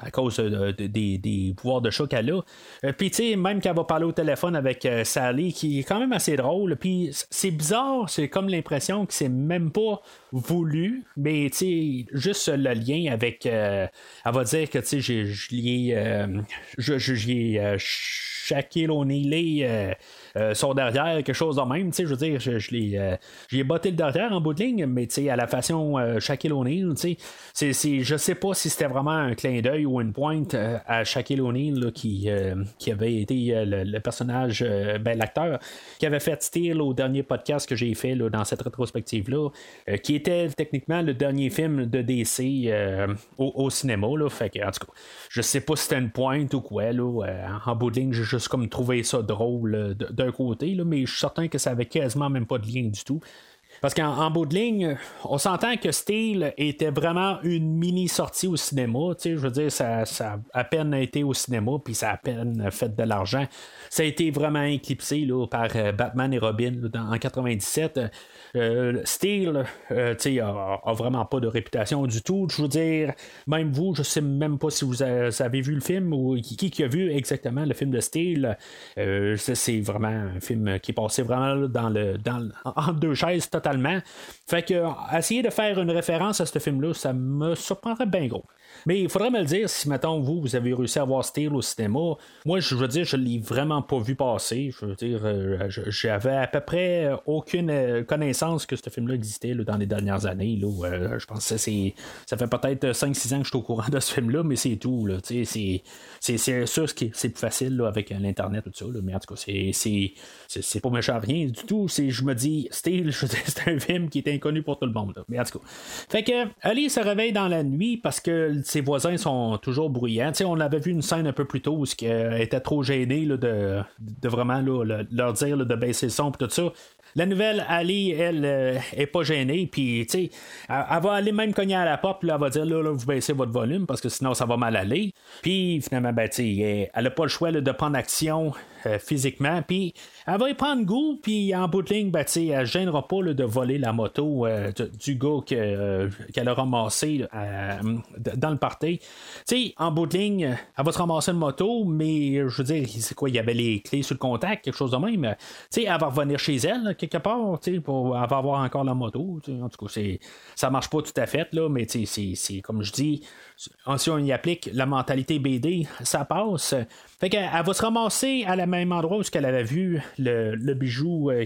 À cause euh, des, pouvoirs de choc qu'elle a. Euh, puis, tu sais, même qu'elle va parler au téléphone avec Sally, qui est quand même assez drôle. Puis, c'est bizarre, c'est comme l'impression que c'est même pas voulu, mais tu sais, juste le lien avec. elle va dire que, tu sais, je l'ai. je, Shaquille O'Neal sont derrière, quelque chose de même. Je veux dire, je, je l'ai, j'ai botté le derrière en bout de ligne, mais à la façon Shaquille O'Neal, c'est, c'est, je sais pas si c'était vraiment un clin d'œil ou une pointe à Shaquille O'Neal qui, qui avait été le, personnage, ben, l'acteur qui avait fait Steel au dernier podcast que j'ai fait dans cette rétrospective-là, qui était techniquement le dernier film de DC au, cinéma. Là, fait que, en tout cas, je sais pas si c'était une pointe ou quoi. Là, en bout de ligne, j'ai comme trouvé ça drôle d'un côté, là, mais je suis certain que ça avait quasiment même pas de lien du tout. Parce qu'en bout de ligne, on s'entend que Steel était vraiment une mini sortie au cinéma. Je veux dire, ça, ça, a à peine été au cinéma, puis ça a à peine fait de l'argent. Ça a été vraiment éclipsé là, par euh, Batman et Robin en 97. Euh, Steel, euh, a, vraiment pas de réputation du tout. Je veux dire, même vous, je sais même pas si vous avez vu le film ou qui, qui a vu exactement le film de Steel. Euh, c'est vraiment un film qui est passé vraiment dans le, dans en deux chaises totalement. Fait que essayer de faire une référence à ce film-là, ça me surprendrait bien gros. Mais il faudrait me le dire si, maintenant vous, vous avez réussi à voir Steel au cinéma. Moi, je veux dire, je l'ai vraiment pas vu passer. Je veux dire, euh, j'avais à peu près aucune euh, connaissance que ce film-là existait dans les dernières années. Là, euh, je pense que c'est, ça fait peut-être 5-6 ans que je suis au courant de ce film-là, mais c'est tout. Là, c'est, c'est, sûr que c'est plus facile avec l'Internet, tout ça. mais en tout cas, c'est, c'est, c'est, pas méchant rien du tout. C'est, je me dis, Steel, c'est un film qui est inconnu pour tout le monde. Mais en tout cas. Fait que Ali se réveille dans la nuit parce que ses voisins sont toujours bruyants. on avait vu une scène un peu plus tôt où elle était trop gêné de, de, vraiment leur dire de baisser le son et tout ça. La nouvelle Ali, elle, euh, est pas gênée, puis, tu sais, elle, va aller même cogner à la porte, puis elle va dire, là, là, vous baissez votre volume, parce que sinon, ça va mal aller. Puis, finalement, ben, sais, elle a pas le choix de prendre action euh, physiquement. Puis elle va y prendre goût, puis en bout de ligne, ben, elle ne gênera pas de voler la moto euh, du gars euh, qu'elle a ramassé dans le party. en bout de ligne, elle va se ramasser une moto, mais je veux dire, c'est quoi, il y avait les clés sur le contact, quelque chose de même. sais elle va revenir chez elle, quelque part, pour, elle va avoir encore la moto. En tout cas, ça marche pas tout à fait, mais c'est comme je dis, si on y applique la mentalité BD, ça passe. Fait qu'elle va se ramasser à la même endroit où elle avait vu le, bijou, euh,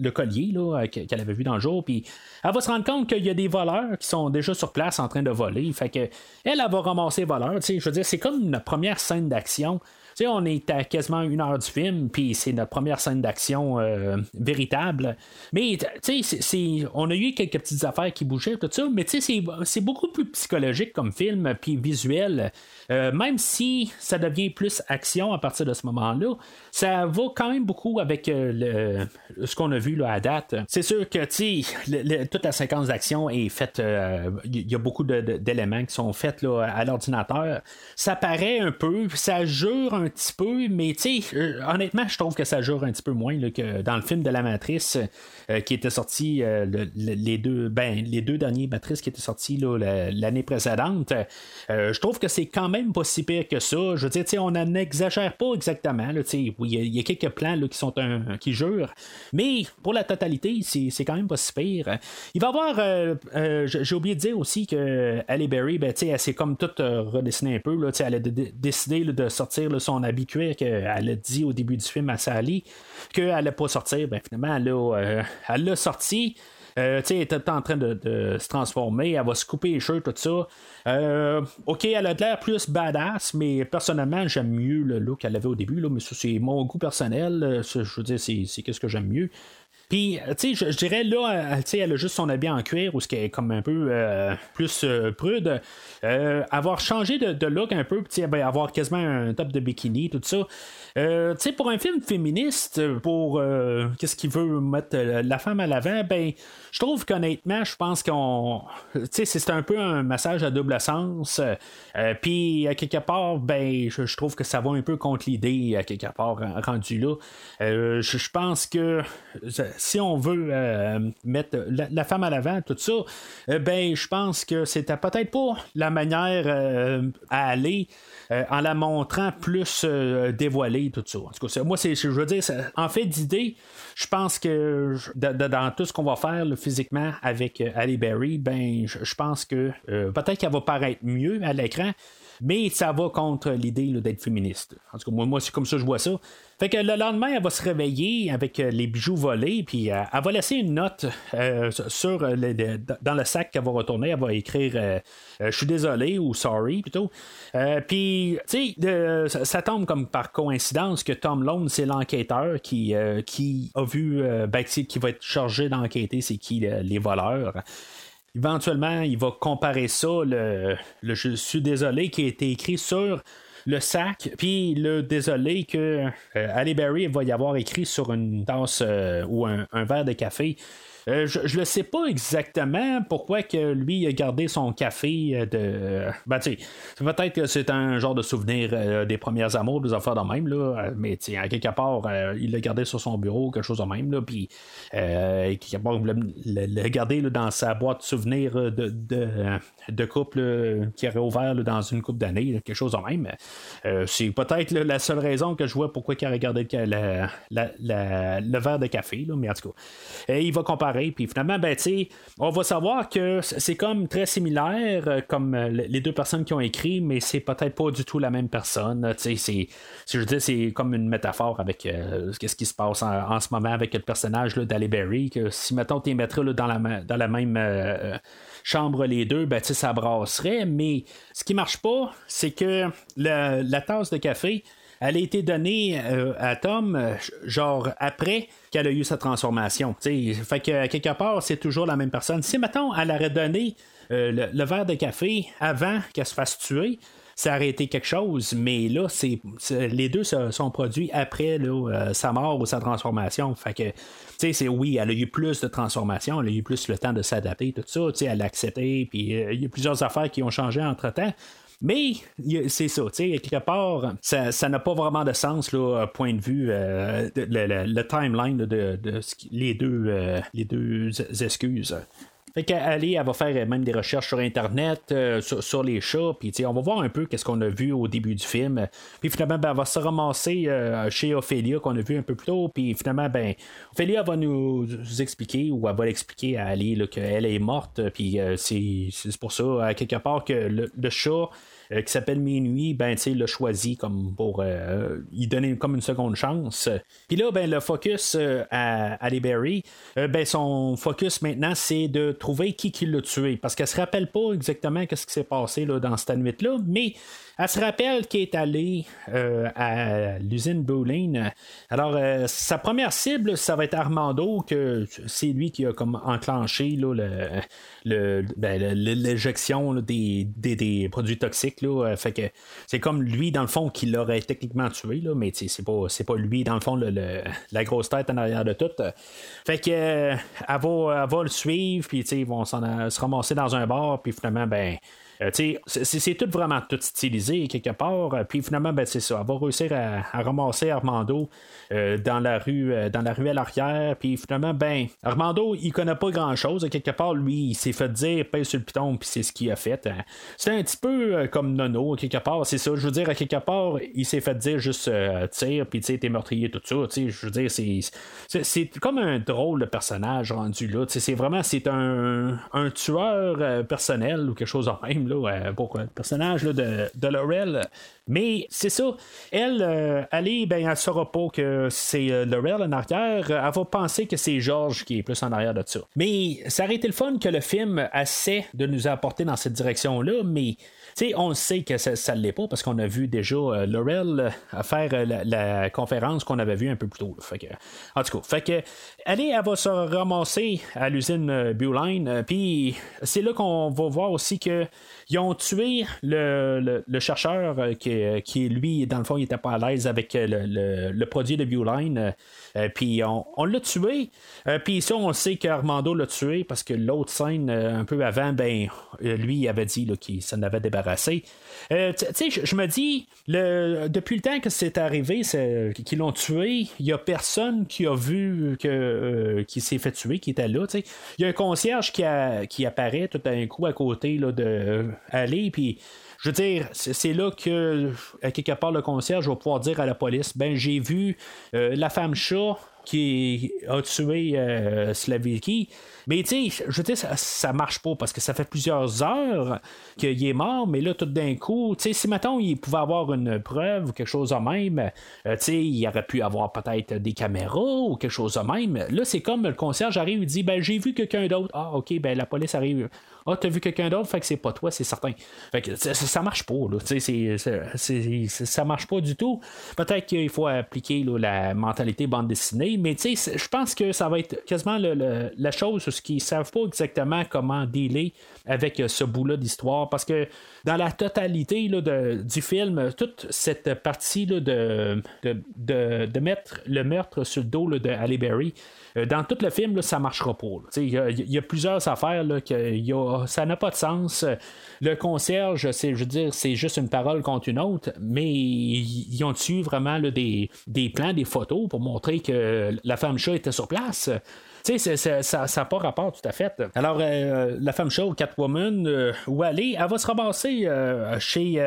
le collier là, qu'elle avait vu dans le jour. Puis elle va se rendre compte qu'il y a des voleurs qui sont déjà sur place en train de voler. Fait que elle, elle va ramasser les voleurs. Je veux dire, c'est comme une première scène d'action on est à quasiment une heure du film, puis c'est notre première scène d'action euh, véritable. Mais, on a eu quelques petites affaires qui bougeaient, tout ça, mais c'est beaucoup plus psychologique comme film, puis visuel. Euh, même si ça devient plus action à partir de ce moment-là, ça va quand même beaucoup avec euh, ce qu'on a vu là, à date. C'est sûr que le, toute la séquence d'action est faite, il y a beaucoup d'éléments qui sont faits là, à l'ordinateur. Ça paraît un peu, ça jure un un petit peu, mais tu sais, euh, honnêtement, je trouve que ça joue un petit peu moins que dans le film de la Matrice euh, qui était sorti euh, les deux ben, les deux derniers Matrices qui étaient sortis l'année précédente. je trouve que c'est quand même pas si pire que ça. Je veux dire, on n'exagère pas exactement. il y, a quelques plans qui sont un, qui jurent, mais pour la totalité, c'est quand même pas si pire. Il va y avoir, j'ai oublié de dire aussi que Halle Berry, ben, elle s'est comme toute redessinée un peu. Là, elle a décidé de sortir son habitué qu'elle a dit au début du film à Sally qu'elle n'allait pas sortir. Ben, finalement, elle l'a euh, sorti. Euh, elle était en train de, se transformer, elle va se couper les cheveux, tout ça. Euh, ok, elle a l'air plus badass, mais personnellement, j'aime mieux le look qu'elle avait au début, là, mais c'est mon goût personnel. je veux dire, c'est, c'est ce que j'aime mieux. Puis, tu sais, je, dirais là, tu sais, elle a juste son habit en cuir, ou ce qui est comme un peu euh, plus euh, prude. Euh, avoir changé de, look un peu, puis ben, avoir quasiment un top de bikini, tout ça. tu sais, pour un film féministe, pour qu'est-ce qu'il veut mettre la femme à l'avant, ben, je trouve qu'honnêtement, je pense qu'on. Tu sais, c'est un peu un massage à double sens. puis, à quelque part, ben, je, trouve que ça va un peu contre l'idée, à quelque part, rendu là. je pense que si on veut euh, mettre la, femme à l'avant, tout ça, euh, ben je pense que c'était peut-être pas la manière euh, à aller en la montrant plus dévoilée, tout ça. En tout cas, moi, c'est, je veux dire, en fait d'idée, je pense que dans tout ce qu'on va faire physiquement avec Ali Berry, ben je pense que peut-être qu'elle va paraître mieux à l'écran. Mais ça va contre l'idée d'être féministe. En tout cas, moi, moi c'est comme ça que je vois ça. Fait que le lendemain, elle va se réveiller avec euh, les bijoux volés, puis euh, elle va laisser une note euh, dans le sac qu'elle va retourner. Elle va écrire Je suis désolé ou sorry plutôt. puis, tu sais, ça, tombe comme par coïncidence que Tom Lone, c'est l'enquêteur qui, qui a vu, ben, qui va être chargé d'enquêter c'est qui les voleurs. Éventuellement, il va comparer ça, le, le Je suis désolé, qui a été écrit sur le sac, puis le désolé que euh, Ali Berry va y avoir écrit sur une tasse euh, ou un, verre de café. Euh, je ne sais pas exactement pourquoi que lui a gardé son café euh, de. Ben, tu peut-être que c'est un genre de souvenir euh, des premières amours, des affaires de même, là. Mais, tu à quelque part, il l'a gardé sur son bureau, quelque chose de même, là. Puis, quelque part, il l'a gardé dans sa boîte de souvenirs de, de, couple qui aurait ouvert dans une coupe d'années, quelque chose de même. c'est peut-être la seule raison que je vois pourquoi il a regardé le verre de café, là. Mais en tout cas, il va comparer puis finalement, ben, on va savoir que c'est comme très similaire, euh, comme euh, les deux personnes qui ont écrit, mais c'est peut-être pas du tout la même personne. C'est, je veux dire, c'est comme une métaphore avec euh, ce qui se passe en, ce moment avec le personnage d'Ali Berry, que si, mettons, tu les mettrais dans, la, dans la même chambre les deux, ben, ça brasserait, mais ce qui marche pas, c'est que la tasse de café, elle a été donnée à Tom, genre après qu'elle a eu sa transformation. Fait que quelque part, c'est toujours la même personne. Si, mettons, elle aurait donné euh, le, verre de café avant qu'elle se fasse tuer, ça aurait été quelque chose, mais là, c'est, les deux se, sont produits après euh, sa mort ou sa transformation. Fait que, tu sais, c'est oui, elle a eu plus de transformation, elle a eu plus le temps de s'adapter, tout ça, tu sais, elle a accepté, puis euh, il y a plusieurs affaires qui ont changé entre temps. Mais c'est ça, tu sais, quelque part, ça n'a pas vraiment de sens, là, point de vue, euh, le, timeline de, les, deux, euh, les deux excuses. Fait qu'elle elle va faire même des recherches sur Internet, euh, sur, les chats, puis on va voir un peu qu'est-ce qu'on a vu au début du film. Puis finalement, ben, elle va se ramasser chez Ophélia qu'on a vu un peu plus tôt, puis finalement, ben, Ophélia va nous, expliquer, ou elle va l'expliquer à Ali qu'elle est morte, puis c'est pour ça, quelque part, que le chat euh, qui s'appelle Minuit, ben, tu sais, l'a choisi comme pour euh, y donner comme une seconde chance. Puis là, ben, le focus euh, à, à Berry, ben, son focus maintenant, c'est de trouver qui qui l'a tué. Parce qu'elle se rappelle pas exactement ce qui s'est passé là, dans cette nuit-là, mais elle se rappelle qu'elle est allée euh, à l'usine Bowling. Alors, euh, sa première cible, ça va être Armando, que c'est lui qui a comme enclenché le, ben, l'éjection des, produits toxiques. Là. Fait que c'est comme lui, dans le fond, qui l'aurait techniquement tué, là, mais c'est pas, pas lui, dans le fond, la grosse tête en arrière de tout. Fait que euh, elle, va, va le suivre, puis ils vont se ramasser dans un bar, puis finalement, ben euh, c'est tout vraiment tout stylisé quelque part. Euh, puis finalement, ben, c'est ça. Elle va réussir à, ramasser Armando euh, dans la rue dans la ruelle arrière. Puis finalement, ben, Armando, il connaît pas grand chose. Quelque part, lui, il s'est fait dire paye sur le piton, puis c'est ce qu'il a fait. Hein. C'est un petit peu comme Nono, quelque part. C'est ça. Je veux dire, à quelque part, il s'est fait dire juste tire, puis tu t'es meurtrier, tout ça. Je veux dire, c'est comme un drôle de personnage rendu là. C'est vraiment c'est un, un tueur personnel ou quelque chose en même. Euh, pour le personnage de, de Laurel. Mais c'est ça. Elle, euh, elle, ben, elle saura pas que c'est euh, Laurel en arrière. Elle va penser que c'est George qui est plus en arrière de ça. Mais ça aurait été le fun que le film essaie de nous apporter dans cette direction-là, mais on sait que ça ne l'est pas parce qu'on a vu déjà euh, Laurel euh, faire euh, la, conférence qu'on avait vue un peu plus tôt. en tout cas, elle, elle va se ramasser à l'usine Buline, puis c'est là qu'on va voir aussi que ils ont tué le, chercheur qui, lui, dans le fond, il était pas à l'aise avec le, produit de Buline. puis on, l'a tué. puis ça, on sait qu'Armando l'a tué parce que l'autre scène, un peu avant, ben, lui, il avait dit qu'il s'en avait débarrassé euh, tu sais, je me dis, le, depuis le temps que c'est arrivé, qu'ils l'ont tué, il n'y a personne qui a vu que euh, qui s'est fait tuer, qui était là. Il y a un concierge qui, qui apparaît tout d'un coup à côté là, de aller, puis je veux dire, c'est là que, à quelque part, le concierge va pouvoir dire à la police ben, j'ai vu euh, la femme chat qui a tué euh, Slaviki. Mais tu sais, je dire, ça, ça, marche pas parce que ça fait plusieurs heures qu'il est mort, mais là, tout d'un coup, tu sais, si maintenant il pouvait avoir une preuve ou quelque chose de même, euh, tu sais, il aurait pu avoir peut-être des caméras ou quelque chose de même. Là, c'est comme le concierge arrive et dit, ben, j'ai vu quelqu'un d'autre. Ah, ok, ben, la police arrive. Ah, t'as vu quelqu'un d'autre, fait que c'est pas toi, c'est certain. Fait que ça, marche pas, là. ça marche pas du tout. Peut-être qu'il faut appliquer la mentalité bande dessinée, mais je pense que ça va être quasiment la chose ce qu'ils savent pas exactement comment dealer avec ce bout-là d'histoire. Parce que dans la totalité du film, toute cette partie de, de, mettre le meurtre sur le dos de Halle Berry, euh, dans tout le film, là, ça marchera pas. Il y, a plusieurs affaires là, que ça n'a pas de sens. Le concierge, c'est, je veux dire, c'est juste une parole contre une autre, mais ils ont tué vraiment des, des plans, des photos pour montrer que la femme chat était sur place. Tu sais, ça n'a pas rapport tout à fait. Alors, euh, la femme show, Catwoman, euh, où aller, elle va se ramasser euh, chez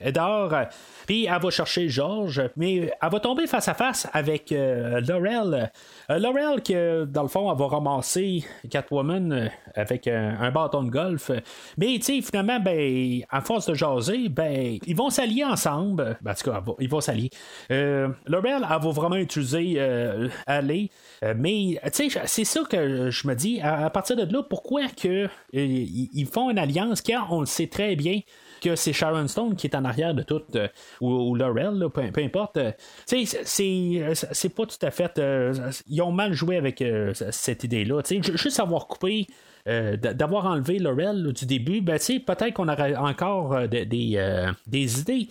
Edar, puis elle va chercher George, mais elle va tomber face à face avec Laurel. Laurel, qui, dans le fond, elle va ramasser Catwoman avec un, bâton de golf. Mais, tu sais, finalement, ben, à force de jaser, ben, ils vont s'allier ensemble. Ben, en tout cas, ils vont s'allier. Laurel, elle va vraiment utiliser aller. mais, c'est ça que je me dis. À, partir de là, pourquoi que, euh, ils font une alliance quand on le sait très bien? Que c'est Sharon Stone qui est en arrière de tout, euh, ou, Laurel, peu, importe. Euh, sais, c'est pas tout à fait. ils ont mal joué avec cette idée-là. Juste avoir coupé. d'avoir enlevé Laurel du début, ben, peut-être qu'on aurait encore des, des idées.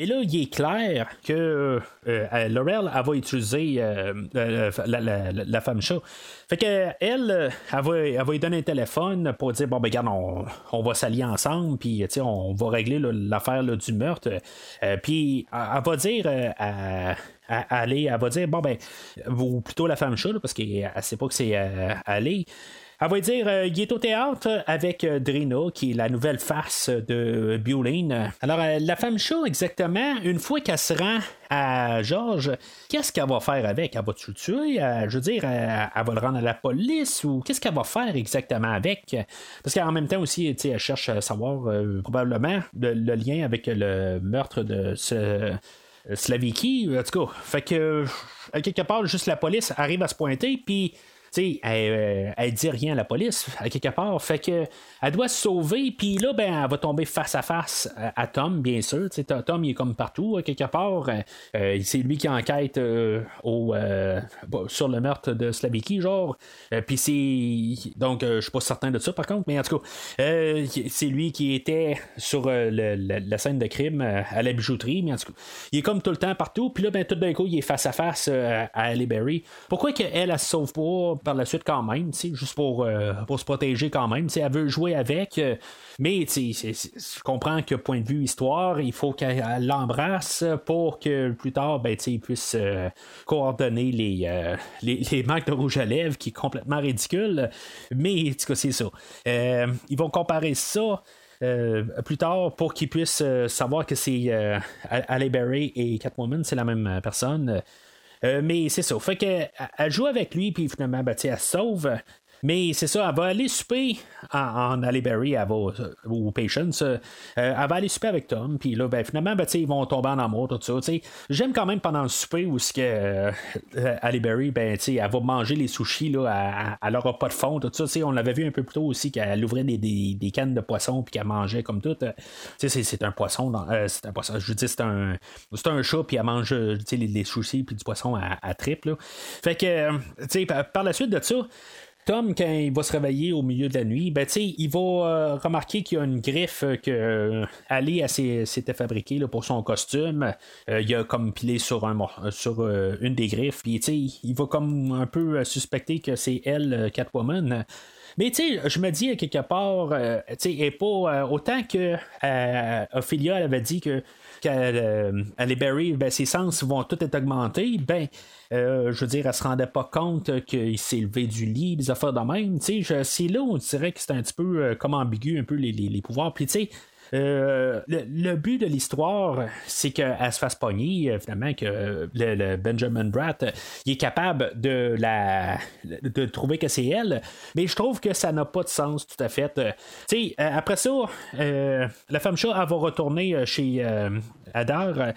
Et là, il est clair que euh, euh, Laurel, elle va utiliser euh, la, femme chat. Fait elle, va, elle va lui donner un téléphone pour dire bon ben regarde, on, va s'allier ensemble, puis on va régler l'affaire du meurtre. puis elle va dire à, aller, elle va dire bon ben, ou plutôt la femme chat, parce qu'elle sait pas que c'est aller. Elle va dire euh, il est au théâtre avec euh, Drina, qui est la nouvelle face de Bulin. Alors, euh, la femme chaud, exactement, une fois qu'elle se rend à Georges, qu'est-ce qu'elle va faire avec? Elle va-tu le tuer? Je veux dire, elle, va le rendre à la police ou qu'est-ce qu'elle va faire exactement avec? Parce qu'en même temps aussi, elle cherche à savoir probablement le, lien avec le meurtre de ce. Slaviki, en tout cas. Fait que, quelque part, juste la police arrive à se pointer, puis sais, elle, euh, elle, dit rien à la police, à quelque part. Fait que elle doit se sauver, puis là, ben, elle va tomber face à face à, Tom, bien sûr. Tom, il est comme partout, à quelque part. Euh, c'est lui qui enquête euh, au, sur le meurtre de Slaviki, genre. puis c'est. Donc, je suis pas certain de ça, par contre, mais en tout cas, c'est lui qui était sur la scène de crime à la bijouterie, mais en tout cas, il est comme tout le temps partout, puis là, ben, tout d'un coup, il est face à face à Halle Berry. Pourquoi qu'elle, elle, elle se sauve pas? Par la suite quand même, juste pour, euh, pour se protéger quand même. Elle veut jouer avec, euh, mais je comprends que point de vue histoire, il faut qu'elle l'embrasse pour que plus tard, ben, il puisse euh, coordonner les, les, manques de rouge à lèvres qui est complètement ridicule. Mais en tout cas, c'est ça. ils vont comparer ça. plus tard pour qu'ils puissent savoir que c'est euh, Berry et Catwoman, c'est la même personne. Euh, mais c'est ça. Fait qu'elle elle joue avec lui, puis finalement, ben, elle sauve. Mais c'est ça, elle va aller souper en, en va, ou Patience. Euh, elle va aller souper avec Tom. Puis là, ben, finalement, ben, ils vont tomber en amour, tout ça. J'aime quand même pendant le souper où ce que euh, Berry, ben, elle va manger les sushis. Là, elle n'aura pas de fond, tout ça. On l'avait vu un peu plus tôt aussi qu'elle ouvrait des, cannes de poisson puis qu'elle mangeait comme tout. C'est, c'est un poisson. Euh, c'est un poisson. Je veux dire, c'est un, c'est un chat puis elle mange les, les sushis puis du poisson à, à triple. Fait que, par la suite de ça, Tom, quand il va se réveiller au milieu de la nuit, ben, il va euh, remarquer qu'il y a une griffe que euh, Ali s'était fabriquée pour son costume. Euh, il a comme pilé sur, un, sur une des griffes. Il va comme un peu suspecter que c'est elle, Catwoman. Mais tu je me dis quelque part, tu sais, et pas autant que Ophelia avait dit que qu'elle Berry, ben, ses sens vont tout être augmentés, ben euh, je veux dire, elle se rendait pas compte qu'il s'est levé du lit, des affaires de même. C'est là où on dirait que c'est un petit peu euh, comme ambigu, un peu les, pouvoirs. Puis tu sais, le, le, but de l'histoire, c'est qu'elle se fasse pogner, finalement, que le, Benjamin Bratt, il est capable de la de trouver que c'est elle. Mais je trouve que ça n'a pas de sens tout à fait. tu sais, après ça, la femme chat, elle va retourner chez Adar.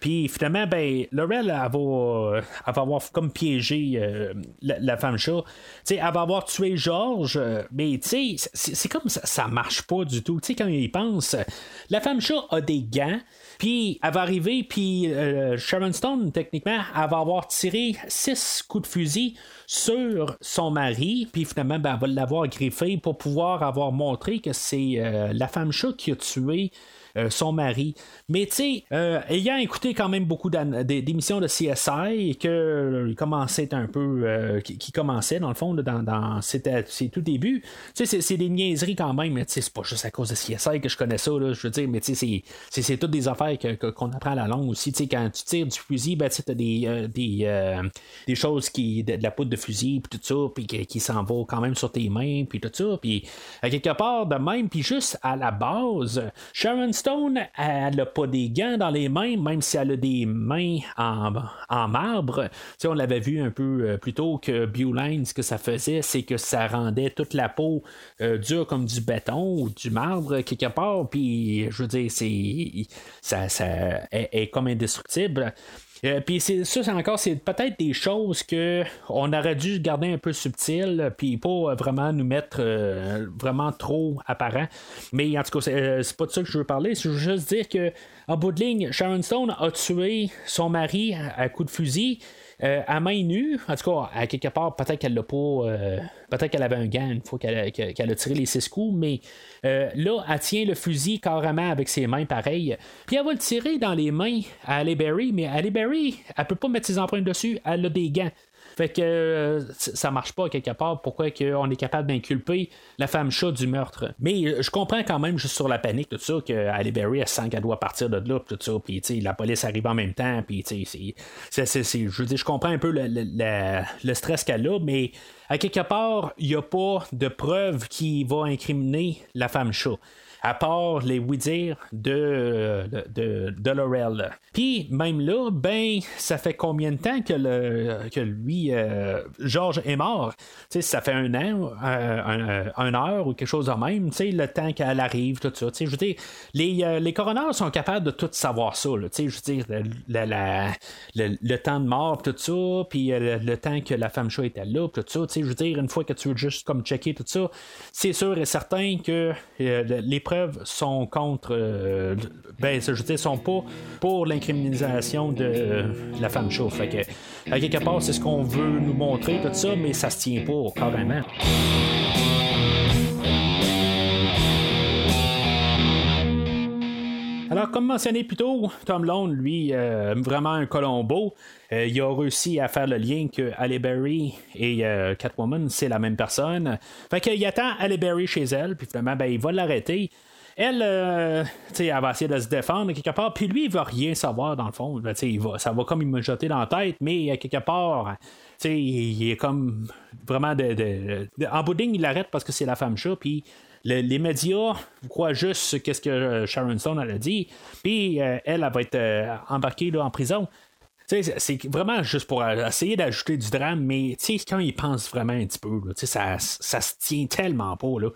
Puis finalement, ben, Laurel, elle va, avoir comme piégé la, femme chat. elle va avoir tué Georges, mais tu sais, c'est comme ça, ça marche pas du tout. Quand il pense, la femme chat a des gants. Puis elle va arriver, puis euh, Sharon Stone, techniquement, elle va avoir tiré six coups de fusil sur son mari, puis finalement, ben, elle va l'avoir griffé pour pouvoir avoir montré que c'est euh, la femme chat qui a tué euh, son mari. Mais tu sais, euh, ayant écouté quand même beaucoup d'émissions de CSI, que euh, commençait un peu, qui, commençait dans le fond, dans, ses, tout début, tu sais, c'est des niaiseries quand même, mais tu sais, c'est pas juste à cause de CSI que je connais ça, là, je veux dire, mais tu sais, c'est toutes des affaires qu'on apprend à la longue aussi. Tu sais, quand tu tires du fusil, ben, tu as des, des, des choses qui, de, la poudre de fusil, puis tout ça, puis qui, s'en va quand même sur tes mains, puis tout ça, puis quelque part de même, puis juste à la base, Sharon Elle n'a pas des gants dans les mains, même si elle a des mains en, en marbre. on l'avait vu un peu euh, plus tôt que Bewline, ce que ça faisait, c'est que ça rendait toute la peau euh, dure comme du béton ou du marbre quelque part. Puis, je veux dire, c'est ça, ça est comme indestructible. Euh, puis c'est ça, c'est encore, c'est peut-être des choses que on aurait dû garder un peu subtil, puis pas vraiment nous mettre euh, vraiment trop apparent. Mais en tout cas, euh, c'est, pas de ça que je veux parler. Je veux juste dire que en bout de ligne, Sharon Stone a tué son mari à coup de fusil. Euh, à main nue, en tout cas, à quelque part, peut-être qu'elle l'a pas. Euh, peut-être qu'elle avait un gant une fois qu'elle, a tiré les six coups, mais euh, là, elle tient le fusil carrément avec ses mains pareil. Puis elle va le tirer dans les mains à Halle Berry, mais Halle Berry, elle peut pas mettre ses empreintes dessus, elle a des gants. Fait que euh, ça marche pas quelque part. Pourquoi on est capable d'inculper la femme chat du meurtre? Mais euh, je comprends quand même, juste sur la panique, tout ça, que Halle Berry, elle sent qu'elle doit partir de là, tout ça. Puis, la police arrive en même temps. Puis, je veux dire, je comprends un peu le, stress qu'elle a, mais à quelque part, il n'y a pas de preuve qui va incriminer la femme chat à part les oui-dire de, de, de, Laurel. Puis même là, ben, ça fait combien de temps que, le, que lui, euh, Georges, est mort? ça fait un an, euh, un, heure ou quelque chose de même, le temps qu'elle arrive, tout ça. Je les, euh, les coroners sont capables de tout savoir ça. je veux dire, le, temps de mort, tout ça, puis le, temps que la femme chat était là, tout ça. Je veux dire, une fois que tu veux juste comme checker tout ça, c'est sûr et certain que les preuves sont contre. Euh, ben, je veux sont pas pour l'incriminalisation de la femme chauffe. Fait que, à quelque part, c'est ce qu'on veut nous montrer, tout ça, mais ça se tient pas carrément. Alors, comme mentionné plus tôt, Tom Lone, lui, euh, vraiment un Colombo, euh, il a réussi à faire le lien que Halle Berry et Catwoman, c'est la même personne. Fait qu'il attend Halle Berry chez elle, puis finalement, ben, il va l'arrêter. Elle, euh, elle va essayer de se défendre quelque part, puis lui, il va rien savoir dans le fond. Ben, ça va comme il me jeter dans la tête, mais quelque part, il, il est comme vraiment de, en bouding, il l'arrête parce que c'est la femme chat, puis les médias croient juste qu'est-ce que Sharon Stone a dit, puis euh, elle, elle, va être euh, embarquée en prison. C'est vraiment juste pour essayer d'ajouter du drame, mais quand il pense vraiment un petit peu, ça, ça se tient tellement pas. Là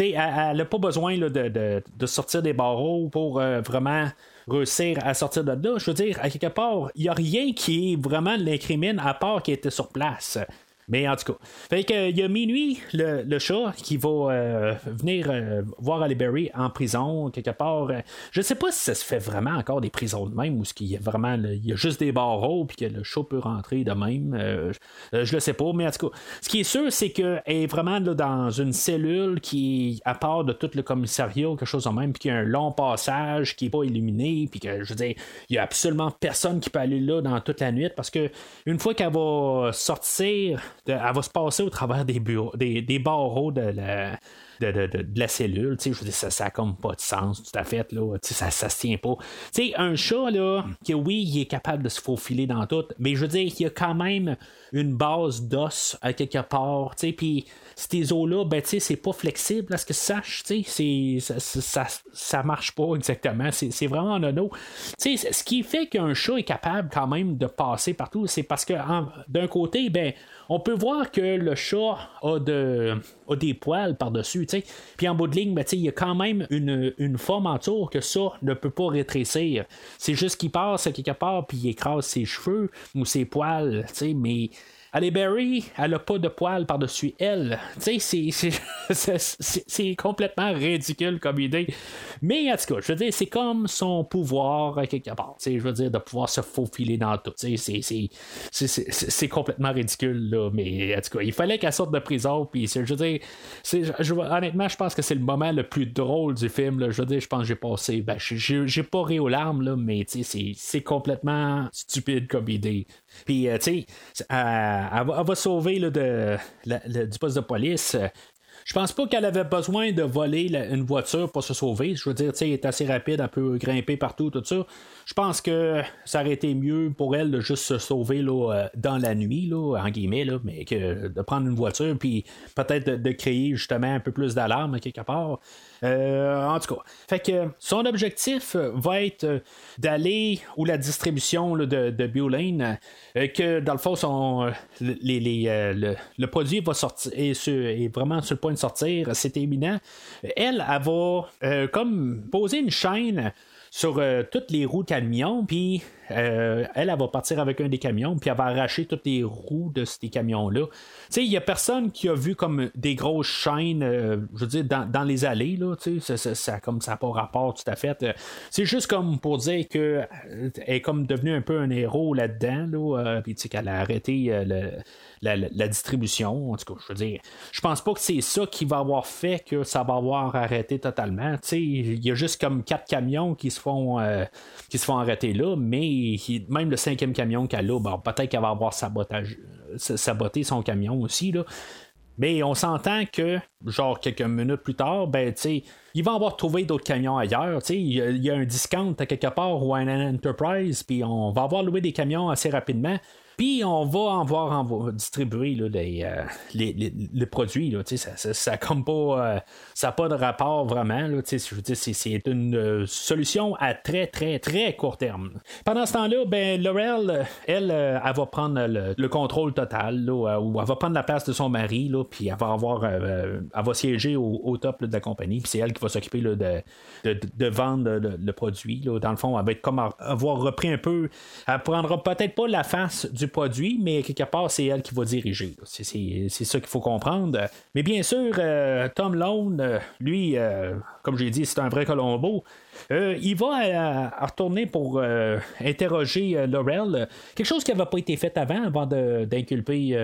elle n'a pas besoin de, sortir des barreaux pour euh, vraiment réussir à sortir de là. Je veux dire, à quelque part, il n'y a rien qui vraiment l'incrimine à part qui était sur place. Mais en tout cas, fait il y a minuit, le, chat qui va euh, venir euh, voir Berry en prison, quelque part. je ne sais pas si ça se fait vraiment encore des prisons de même ou ce qu'il y a vraiment il y a juste des barreaux puis que le chat peut rentrer de même. Euh, je le sais pas, mais en tout cas, ce qui est sûr, c'est qu'elle est vraiment dans une cellule qui à part de tout le commissariat quelque chose de même, puis qu'il y a un long passage qui n'est pas illuminé, puis que je veux dire, il y a absolument personne qui peut aller là dans toute la nuit parce que une fois qu'elle va sortir elle va se passer au travers des, bureaux, des, barreaux de de, la cellule. Je veux dire, ça n'a comme pas de sens, tout à fait. Là, ça ne se tient pas. un chat, là, que oui, il est capable de se faufiler dans tout, mais je veux dire, il y a quand même une base d'os à quelque part. Puis ces os-là, ben, c'est pas flexible à ce que sache. Ça, ça, ça, marche pas exactement. C'est vraiment nono. Ce qui fait qu'un chat est capable quand même de passer partout, c'est parce que d'un côté, ben, on peut voir que le chat a, de, des poils par-dessus. Puis en bout de ligne, ben, il y a quand même une, forme en tour que ça ne peut pas rétrécir. C'est juste qu'il passe quelque part puis il écrase ses cheveux ou ses poils. Mais Allez, Barry, elle a pas de poils par-dessus elle. Tu sais, c'est complètement ridicule comme idée. Mais en tout cas, je veux dire, c'est comme son pouvoir quelque part. Tu sais, je veux dire, de pouvoir se faufiler dans tout. Tu sais, c'est complètement ridicule, là. Mais en tout cas, il fallait qu'elle sorte de prison. Puis, je veux dire, je, honnêtement, je pense que c'est le moment le plus drôle du film. Je veux dire, je pense que j'ai passé. Ben, j'ai pas ri aux larmes, là, mais tu sais, c'est complètement stupide comme idée. Puis, euh, tu sais, elle, va sauver de, du poste de police. Je pense pas qu'elle avait besoin de voler une voiture pour se sauver. Je veux dire, elle est assez rapide, elle peut grimper partout, tout ça. Je pense que ça aurait été mieux pour elle de juste se sauver là, euh, dans la nuit, là, en guillemets, là, mais que de prendre une voiture, puis peut-être de, créer justement un peu plus d'alarme quelque part. Euh, en tout cas, fait que son objectif va être d'aller où la distribution de, de euh, que dans le fond, les, le, produit va sortir est, vraiment sur le point de sortir, c'est éminent. Elle, elle va comme poser une chaîne sur euh, toutes les roues camions, puis euh, elle, elle va partir avec un des camions, puis elle va arracher toutes les roues de ces camions-là. Tu sais, il n'y a personne qui a vu comme des grosses chaînes, euh, je veux dire, dans, les allées, là, tu sais, ça, comme ça n'a pas rapport tout à fait. C'est juste comme pour dire qu'elle est comme devenue un peu un héros là-dedans, là, puis tu sais, qu'elle a arrêté le la, distribution. En tout cas, je veux dire, je pense pas que c'est ça qui va avoir fait que ça va avoir arrêté totalement. Il y a juste comme quatre camions qui se font euh, qui se font arrêter là, mais même le cinquième camion qu'elle a, bon, peut-être qu'elle va avoir sabotage, saboté son camion aussi. Là. Mais on s'entend que, genre, quelques minutes plus tard, ben, tu il va avoir trouvé d'autres camions ailleurs. Il y, il y, a un discount à quelque part ou un Enterprise, puis on va avoir loué des camions assez rapidement. On va en voir distribuer là, les, euh, les, produits. Ça, ça, pas, euh, n'a pas de rapport vraiment. Je c'est, une euh, solution à très, très, très court terme. Pendant ce temps-là, ben, Laurel, elle, elle va prendre le, contrôle total, ou elle va prendre la place de son mari, puis elle va avoir, elle va siéger au, top de la compagnie, puis c'est elle qui va s'occuper de, vendre le, produit. Dans le fond, elle va être comme avoir repris un peu. Elle prendra peut-être pas la face du produit, mais quelque part, c'est elle qui va diriger. C'est, ça qu'il faut comprendre. Mais bien sûr, euh, Tom Lone, euh, lui, euh, comme j'ai dit, c'est un vrai Colombo. il va retourner pour interroger Laurel. Quelque chose qui n'avait pas été fait avant, avant d'inculper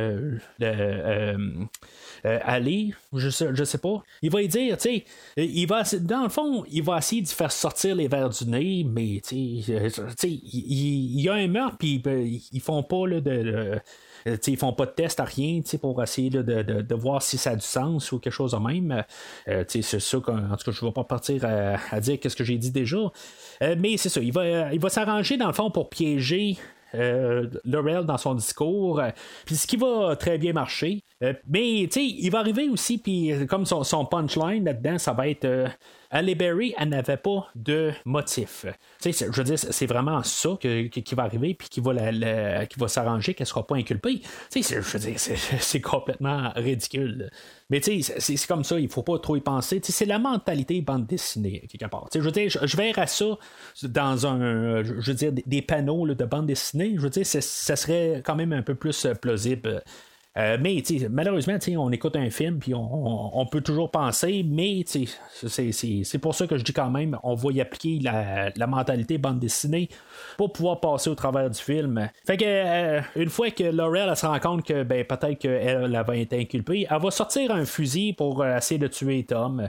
Ali. Je sais, je sais pas. Il va lui dire, tu sais, il va, dans le fond, il va essayer de faire sortir les verres du nez, mais tu sais, il, y a un meurtre, puis ben, ils font pas de, ils font pas de test à rien pour essayer de, voir si ça a du sens ou quelque chose de même. Euh, c'est ça qu'en tout cas, je ne vais pas partir à, dire qu'est-ce que j'ai dit déjà. Euh, mais c'est ça, il va, il va s'arranger dans le fond pour piéger euh, Laurel dans son discours. Puis ce qui va très bien marcher. Mais tu sais, il va arriver aussi, puis comme son, punchline là-dedans, ça va être Halle Berry, elle n'avait pas de motif. je veux dire, c'est vraiment ça qui va arriver, puis qui va, qui va s'arranger, qu'elle ne sera pas inculpée. je veux dire, c'est complètement ridicule. Mais c'est comme ça, il faut pas trop y penser. C'est la mentalité bande dessinée, quelque part. je veux dire, je, verrais ça dans un, je veux dire, des panneaux de bande dessinée. Je veux dire, ça serait quand même un peu plus plausible. Euh, mais malheureusement, on écoute un film puis on, peut toujours penser, mais c'est pour ça que je dis quand même, on va y appliquer la, mentalité bande dessinée pour pouvoir passer au travers du film. Fait que euh, une fois que Laurel se rend compte que ben, peut-être qu'elle va être inculpée, elle va sortir un fusil pour euh, essayer de tuer Tom.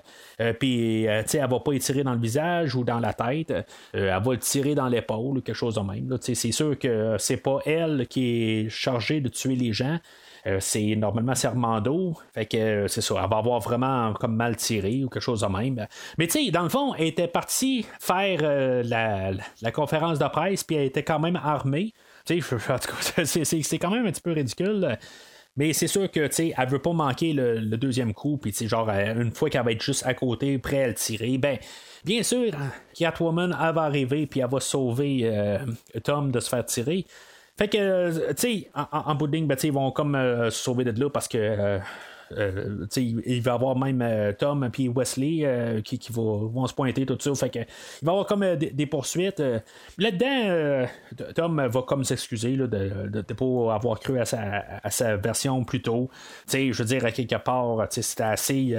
puis elle va pas y tirer dans le visage ou dans la tête. elle va le tirer dans l'épaule ou quelque chose de même. C'est sûr que c'est pas elle qui est chargée de tuer les gens. C'est normalement c'est Armando. Fait que c'est ça, elle va avoir vraiment comme mal tiré ou quelque chose de même. Mais tu sais, dans le fond, elle était partie faire la, la, conférence de presse, puis elle était quand même armée. Tu sais, c'est quand même un petit peu ridicule. Mais c'est sûr que, tu sais, elle veut pas manquer le, deuxième coup, puis, tu genre, une fois qu'elle va être juste à côté, prêt à le tirer, ben, bien sûr, Catwoman, va arriver, puis elle va sauver euh, Tom de se faire tirer. Fait que, tu sais, en, bout de ligne, ben, ils vont comme euh, se sauver de là parce que euh, il va y avoir même euh, Tom et Wesley euh, qui, vont, se pointer tout ça. Fait que, il va y avoir comme des, poursuites. Là-dedans, Tom va comme s'excuser de ne pas avoir cru à sa, version plus tôt. je veux dire, à quelque part, c'était assez.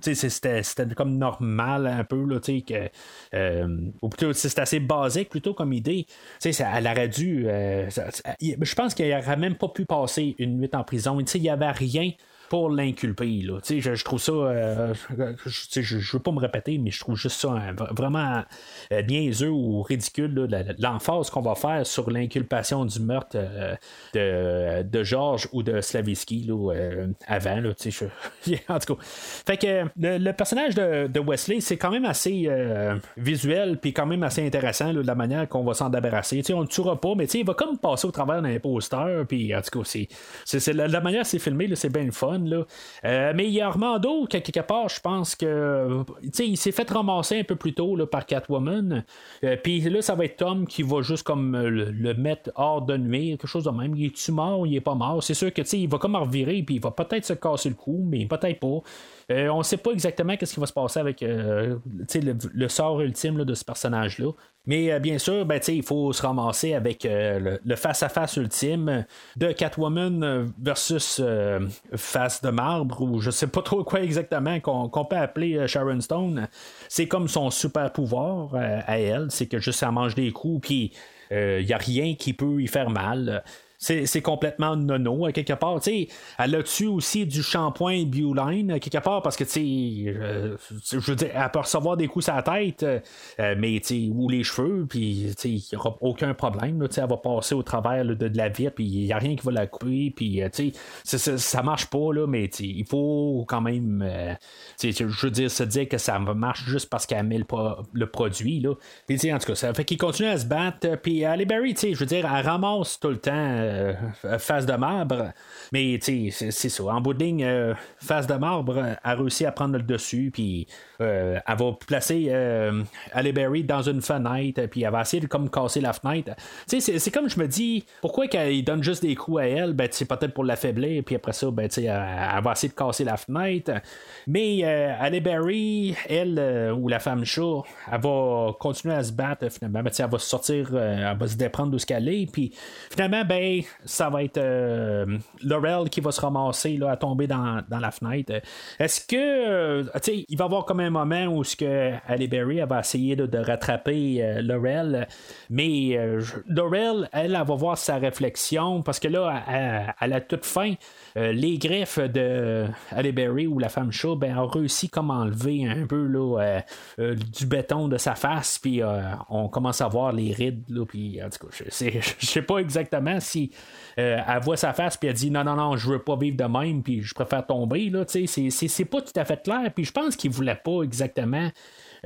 c'était, comme normal un peu. Là, que, ou plutôt, c'était assez basique plutôt comme idée. Ça, elle aurait dû. je pense qu'il n'aurait même pas pu passer une nuit en prison. Il n'y avait rien pour l'inculper. Je, je trouve ça. Euh, je, je, veux pas me répéter, mais je trouve juste ça hein, vraiment euh, ou ridicule, l'emphase qu'on va faire sur l'inculpation du meurtre euh, de, de Georges ou de Slaviski avant. Là, en tout cas. Fait que le, personnage de, de Wesley, c'est quand même assez visuel, puis quand même assez intéressant, de la manière qu'on va s'en débarrasser. on ne tuera pas, mais il va comme passer au travers d'un poster, puis en tout cas, c'est, la, la, manière c'est filmé, c'est bien le fun. Euh, mais il y a Armando, quelque part, je pense que. il s'est fait ramasser un peu plus tôt par Catwoman. Euh, puis là, ça va être Tom qui va juste comme euh, le, mettre hors de nuit, quelque chose de même. Il est-tu mort, il est pas mort? C'est sûr que il va comme revirer, puis il va peut-être se casser le cou, mais peut-être pas. On ne sait pas exactement ce qui va se passer avec le, sort ultime de ce personnage-là. Mais euh, bien sûr, ben, il faut se ramasser avec euh, le face-à-face ultime de Catwoman euh, versus Face de marbre, ou je sais pas trop quoi exactement qu'on peut appeler Sharon Stone. C'est comme son super pouvoir à elle, c'est que juste elle mange des coups, puis il n'y a rien qui peut y faire mal c'est complètement nono, à quelque part. elle a-tu aussi du shampoing Bioline, quelque part, parce que, euh, je veux dire, elle peut recevoir des coups à la tête, euh, mais, tu ou les cheveux, puis, il n'y aura aucun problème, elle va passer au travers de, la vie, puis il n'y a rien qui va la couper, puis, euh, tu ça marche pas, là, mais, il faut quand même, je veux dire, se dire que ça marche juste parce qu'elle met le, produit, là. En tout cas, ça fait qu'il continue à se battre, puis Ali Berry, tu je veux dire, elle ramasse tout le temps euh, face de marbre. Mais c'est ça. En bout de ligne, euh, face de marbre a réussi à prendre le dessus. Puis euh, elle va placer Berry dans une fenêtre, puis elle va essayer de comme casser la fenêtre. C'est comme je me dis, pourquoi qu'elle donne juste des coups à elle, ben, c'est peut-être pour l'affaiblir, puis après ça, ben, elle, elle, va essayer de casser la fenêtre. Mais euh, Berry, elle, ou la femme chat, elle va continuer à se battre finalement. Ben, elle va sortir, elle va se déprendre de ce qu'elle est, puis finalement, ben, ça va être Laurel qui va se ramasser là, à tomber dans, dans la fenêtre. Est-ce que, tu sais, il va y avoir comme un moment où ce que Halle Berry va essayer de, rattraper euh, Laurel, mais euh, Laurel, elle, elle, va voir sa réflexion parce que là, à, la toute fin, euh, les greffes de Halle Berry ou la femme chaude ben, ont réussi comme enlever un peu là, du béton de sa face, puis on commence à voir les rides, là, puis en tout cas, je sais pas exactement si elle voit sa face puis elle dit non non non je veux pas vivre de même puis je préfère tomber là c'est, c'est pas tout à fait clair puis je pense qu'il voulait pas exactement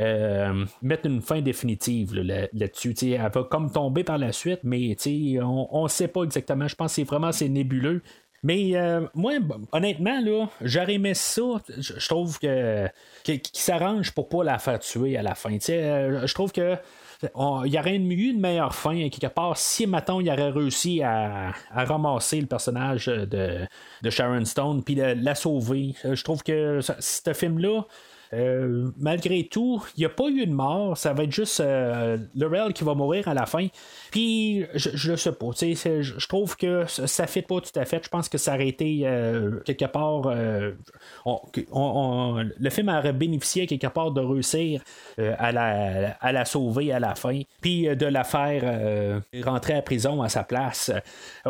euh, mettre une fin définitive là-dessus. elle va comme tomber par la suite, mais on ne sait pas exactement. Je pense que c'est vraiment c'est nébuleux. Mais euh, moi, honnêtement, là, j'aurais aimé ça. Je trouve que qu'il s'arrange pour pas la faire tuer à la fin. Euh, je trouve que il y aurait eu une meilleure fin quelque part si maintenant il aurait réussi à, ramasser le personnage de, de Sharon Stone puis la sauver. Je trouve que ce film-là, euh, malgré tout, il n'y a pas eu de mort. Ça va être juste euh, Laurel qui va mourir à la fin. Puis, je ne sais pas. Je trouve que ça ne fit pas tout à fait. Je pense que ça aurait été euh, quelque part. le film aurait bénéficié quelque part de réussir à, la, sauver à la fin. Puis de la faire rentrer à prison à sa place.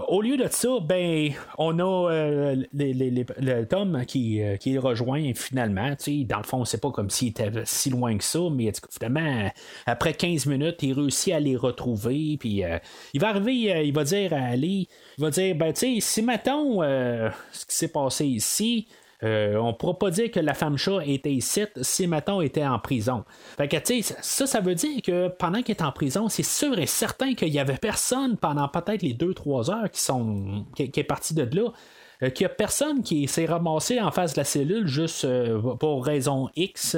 au lieu de ça, ben, on a le Tom qui, qui rejoint finalement. Dans le fond, sait pas comme s'il était si loin que ça, mais finalement, après 15 minutes, il réussit à les retrouver, puis il va arriver, il va dire à Ali, il va dire, ben, tu sais, si mettons ce qui s'est passé ici, euh, on ne pourra pas dire que la femme chat était ici si Maton était en prison. Fait que, ça, ça veut dire que pendant qu'il est en prison, c'est sûr et certain qu'il n'y avait personne pendant peut-être les 2-3 heures qui, sont, qui, est parti de là. Euh, qu'il n'y a personne qui s'est ramassé en face de la cellule juste euh, pour raison X.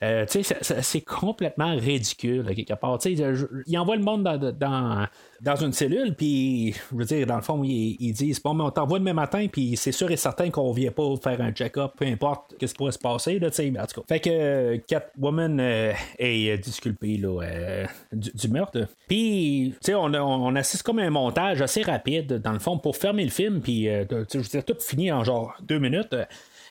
c'est complètement ridicule, quelque part. il envoie le monde dans dans une cellule, puis je veux dire, dans le fond, ils, disent Bon, mais on t'envoie demain matin, puis c'est sûr et certain qu'on vient pas faire un check-up, peu importe ce qui pourrait se passer, là, en tout cas. Fait que Catwoman euh, est disculpée là, euh, du, meurtre. Puis, sais, on, on, assiste comme un montage assez rapide, dans le fond, pour fermer le film, puis, euh, je tout fini en genre deux minutes.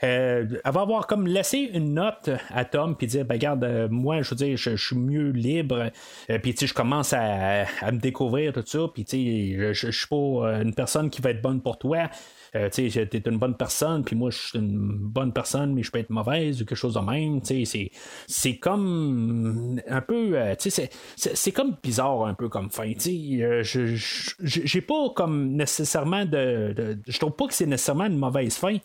Euh, elle va avoir comme laissé une note à Tom puis dire ben, regarde euh, moi je veux dire je, suis mieux libre. Euh, puis tu je commence à, me découvrir tout ça. Puis tu sais je, suis pas une personne qui va être bonne pour toi tu sais, une bonne personne, puis moi, je suis une bonne personne, mais je peux être mauvaise ou quelque chose de même. Tu c'est comme un peu, sais, c'est comme bizarre un peu comme fin. Tu sais, j'ai pas comme nécessairement de, je trouve pas que c'est nécessairement une mauvaise fin.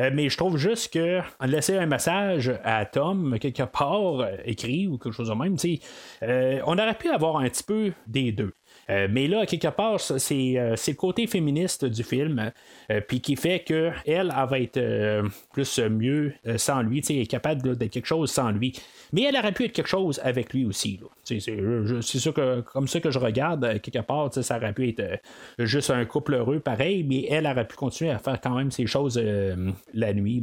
Euh, mais je trouve juste que laisser un message à Tom, quelque part, euh, écrit ou quelque chose de même, euh, on aurait pu avoir un petit peu des deux. Euh, mais là, quelque part, euh, c'est, le côté féministe du film, euh, puis qui fait qu'elle, elle, va être plus mieux sans lui, elle est capable d'être quelque chose sans lui. Mais elle aurait pu être quelque chose avec lui aussi. C'est, c'est, que, comme ça que je regarde, quelque part, ça aurait pu être juste un couple heureux pareil, mais elle aurait pu continuer à faire quand même ces choses la nuit.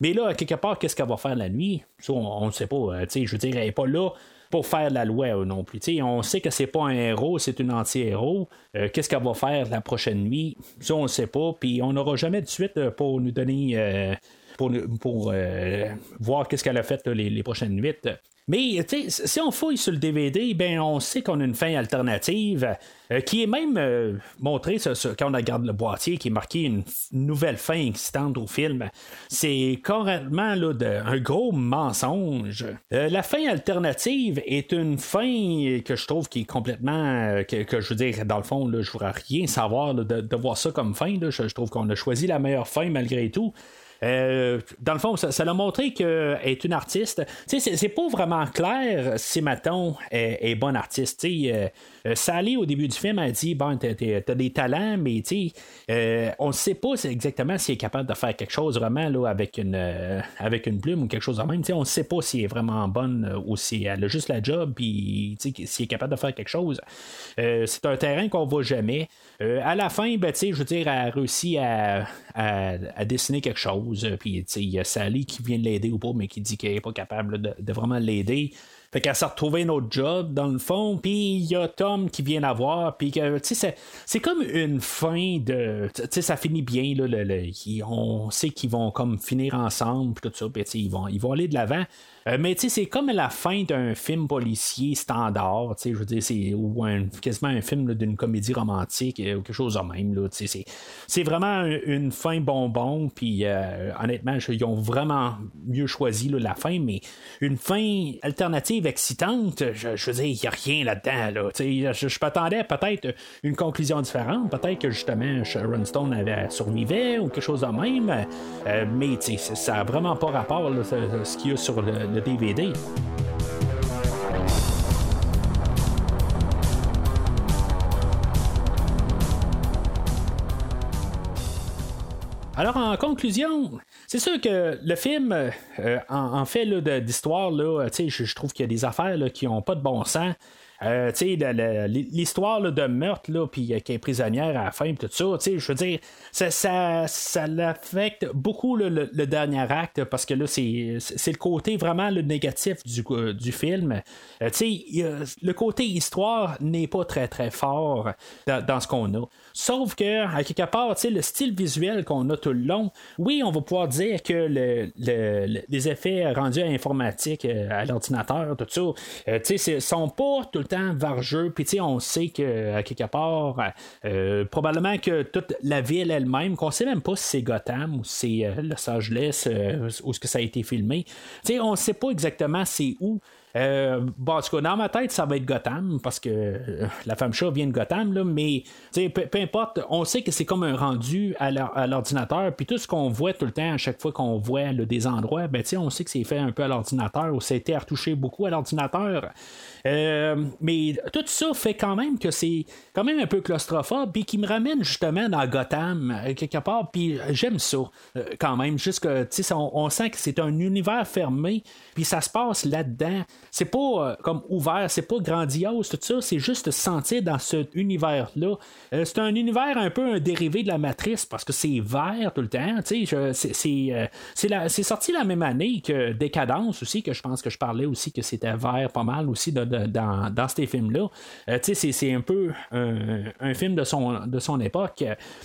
Mais là, quelque part, qu'est-ce qu'elle va faire la nuit? on ne sait pas. je veux dire, elle n'est pas là pour faire la loi non plus. on sait que c'est pas un héros, c'est un anti-héros. Euh, qu'est-ce qu'elle va faire la prochaine nuit? Ça, on ne sait pas. Puis on n'aura jamais de suite euh, pour nous donner. Euh, pour, pour voir qu'est-ce qu'elle a fait les, les, prochaines nuits. Mais si on fouille sur le DVD, ben on sait qu'on a une fin alternative euh, qui est même euh, montrée quand on regarde le boîtier, qui est marqué une nouvelle fin excitante au film. C'est carrément là, un gros mensonge. Euh, la fin alternative est une fin que je trouve qui est complètement. Que, je veux dire, dans le fond, je voudrais rien savoir de, voir ça comme fin. je trouve qu'on a choisi la meilleure fin malgré tout. Euh, dans le fond, ça, l'a montré qu'elle est une artiste. Tu sais, c'est pas vraiment clair si Maton est, est bonne artiste. Tu sais, euh, Sally, au début du film, a dit Bon, t'as, des talents, mais euh, on ne sait pas exactement s'il est capable de faire quelque chose vraiment là, avec, une, plume ou quelque chose de même. on ne sait pas s'il est vraiment bonne ou si elle a juste la job, puis s'il est capable de faire quelque chose. c'est un terrain qu'on ne voit jamais. à la fin, ben, je veux dire, elle a réussi à, à dessiner quelque chose. Euh, puis il y a Sally qui vient l'aider ou pas, mais qui dit qu'elle n'est pas capable de, vraiment l'aider. Fait qu'elle s'est retrouvée un autre job, dans le fond, puis il y a Tom qui vient la voir, puis que, tu sais, c'est comme une fin de... Tu sais, ça finit bien, là, on sait qu'ils vont comme finir ensemble, puis tout ça, puis ils vont, ils vont aller de l'avant. Euh, mais tu sais, c'est comme la fin d'un film policier standard, tu sais, je veux dire, c'est ou quasiment un film d'une comédie romantique euh, ou quelque chose de même, tu sais, c'est vraiment une fin bonbon, puis euh, honnêtement, ils ont vraiment mieux choisi la fin, mais une fin alternative excitante, je, veux dire, il n'y a rien là-dedans, là, tu sais, je, je m'attendais peut-être une conclusion différente, peut-être que justement Sharon Stone avait survivait ou quelque chose de même, mais tu sais, ça n'a vraiment pas rapport, là, ce qu'il y a sur le DVD. Alors, en conclusion, c'est sûr que le film, euh, en, fait d'histoire, je, je trouve qu'il y a des affaires qui n'ont pas de bon sens. Euh, l'histoire de meurtre, puis euh, qui est prisonnière à la fin, tout ça, je veux dire, ça, ça, l'affecte beaucoup le, dernier acte parce que là, c'est, le côté vraiment le négatif du, euh, du film. le côté histoire n'est pas très très fort dans, ce qu'on a. Sauf que, à quelque part, le style visuel qu'on a tout le long, oui, on va pouvoir dire que les effets rendus à informatique, euh, à l'ordinateur, tout ça, euh, tu sont pas tout le temps vargeux. Puis, tu sais, on sait que, à quelque part, euh, probablement que toute la ville elle-même, qu'on sait même pas si c'est Gotham ou si c'est Los Angeles, où ce que ça a été filmé. Tu sais, on sait pas exactement c'est où. Euh, en tout cas, dans ma tête, ça va être Gotham, parce que euh, la femme chat vient de Gotham, là, mais peu, peu, importe, on sait que c'est comme un rendu à l'ordinateur, puis tout ce qu'on voit tout le temps, à chaque fois qu'on voit des endroits, ben, on sait que c'est fait un peu à l'ordinateur, ou ça a été retouché beaucoup à l'ordinateur. Euh, mais tout ça fait quand même que c'est quand même un peu claustrophobe, puis qui me ramène justement dans Gotham, quelque part, puis j'aime ça, quand même, juste que, on, on sent que c'est un univers fermé, puis ça se passe là-dedans c'est pas euh, comme ouvert, c'est pas grandiose, tout ça, c'est juste sentir dans cet univers-là. Euh, c'est un univers un peu un dérivé de la matrice parce que c'est vert tout le temps. Euh, c'est, sorti la même année que Décadence aussi, que je pense que je parlais aussi que c'était vert pas mal aussi dans, dans, ces films-là. c'est, un peu un, film de son, de son époque.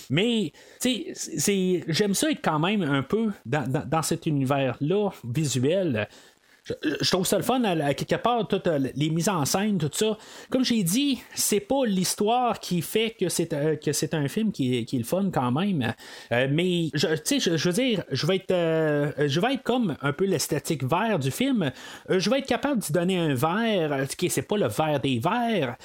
Mais j'aime ça être quand même un peu dans, dans cet univers-là visuel je, trouve ça le fun à, quelque part toutes euh, les mises en scène tout ça. Comme j'ai dit c'est pas l'histoire qui fait que c'est euh, que c'est un film qui est, qui est le fun quand même. Euh, mais je, je, je veux dire je vais être je vais être comme un peu l'esthétique vert du film. Je vais être capable d'y donner un vert qui c'est pas le vert des verts.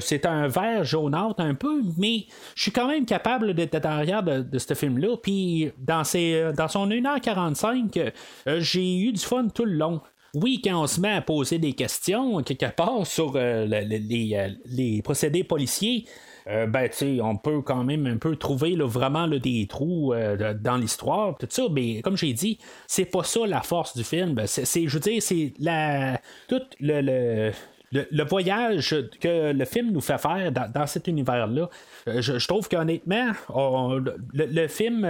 C'est un vert jaunâtre un peu mais je suis quand même capable d'être derrière de, de ce film là puis dans ses dans son 1h45 j'ai eu du fun tout le long oui, quand on se met à poser des questions, quelque part, sur euh, euh, les, procédés policiers, euh, ben, on peut quand même un peu trouver vraiment des trous dans l'histoire, tout ça, mais comme j'ai dit, c'est pas ça la force du film. C'est, je veux dire, c'est la tout le, le, voyage que le film nous fait faire dans, cet univers-là. Je, trouve qu'honnêtement, le, film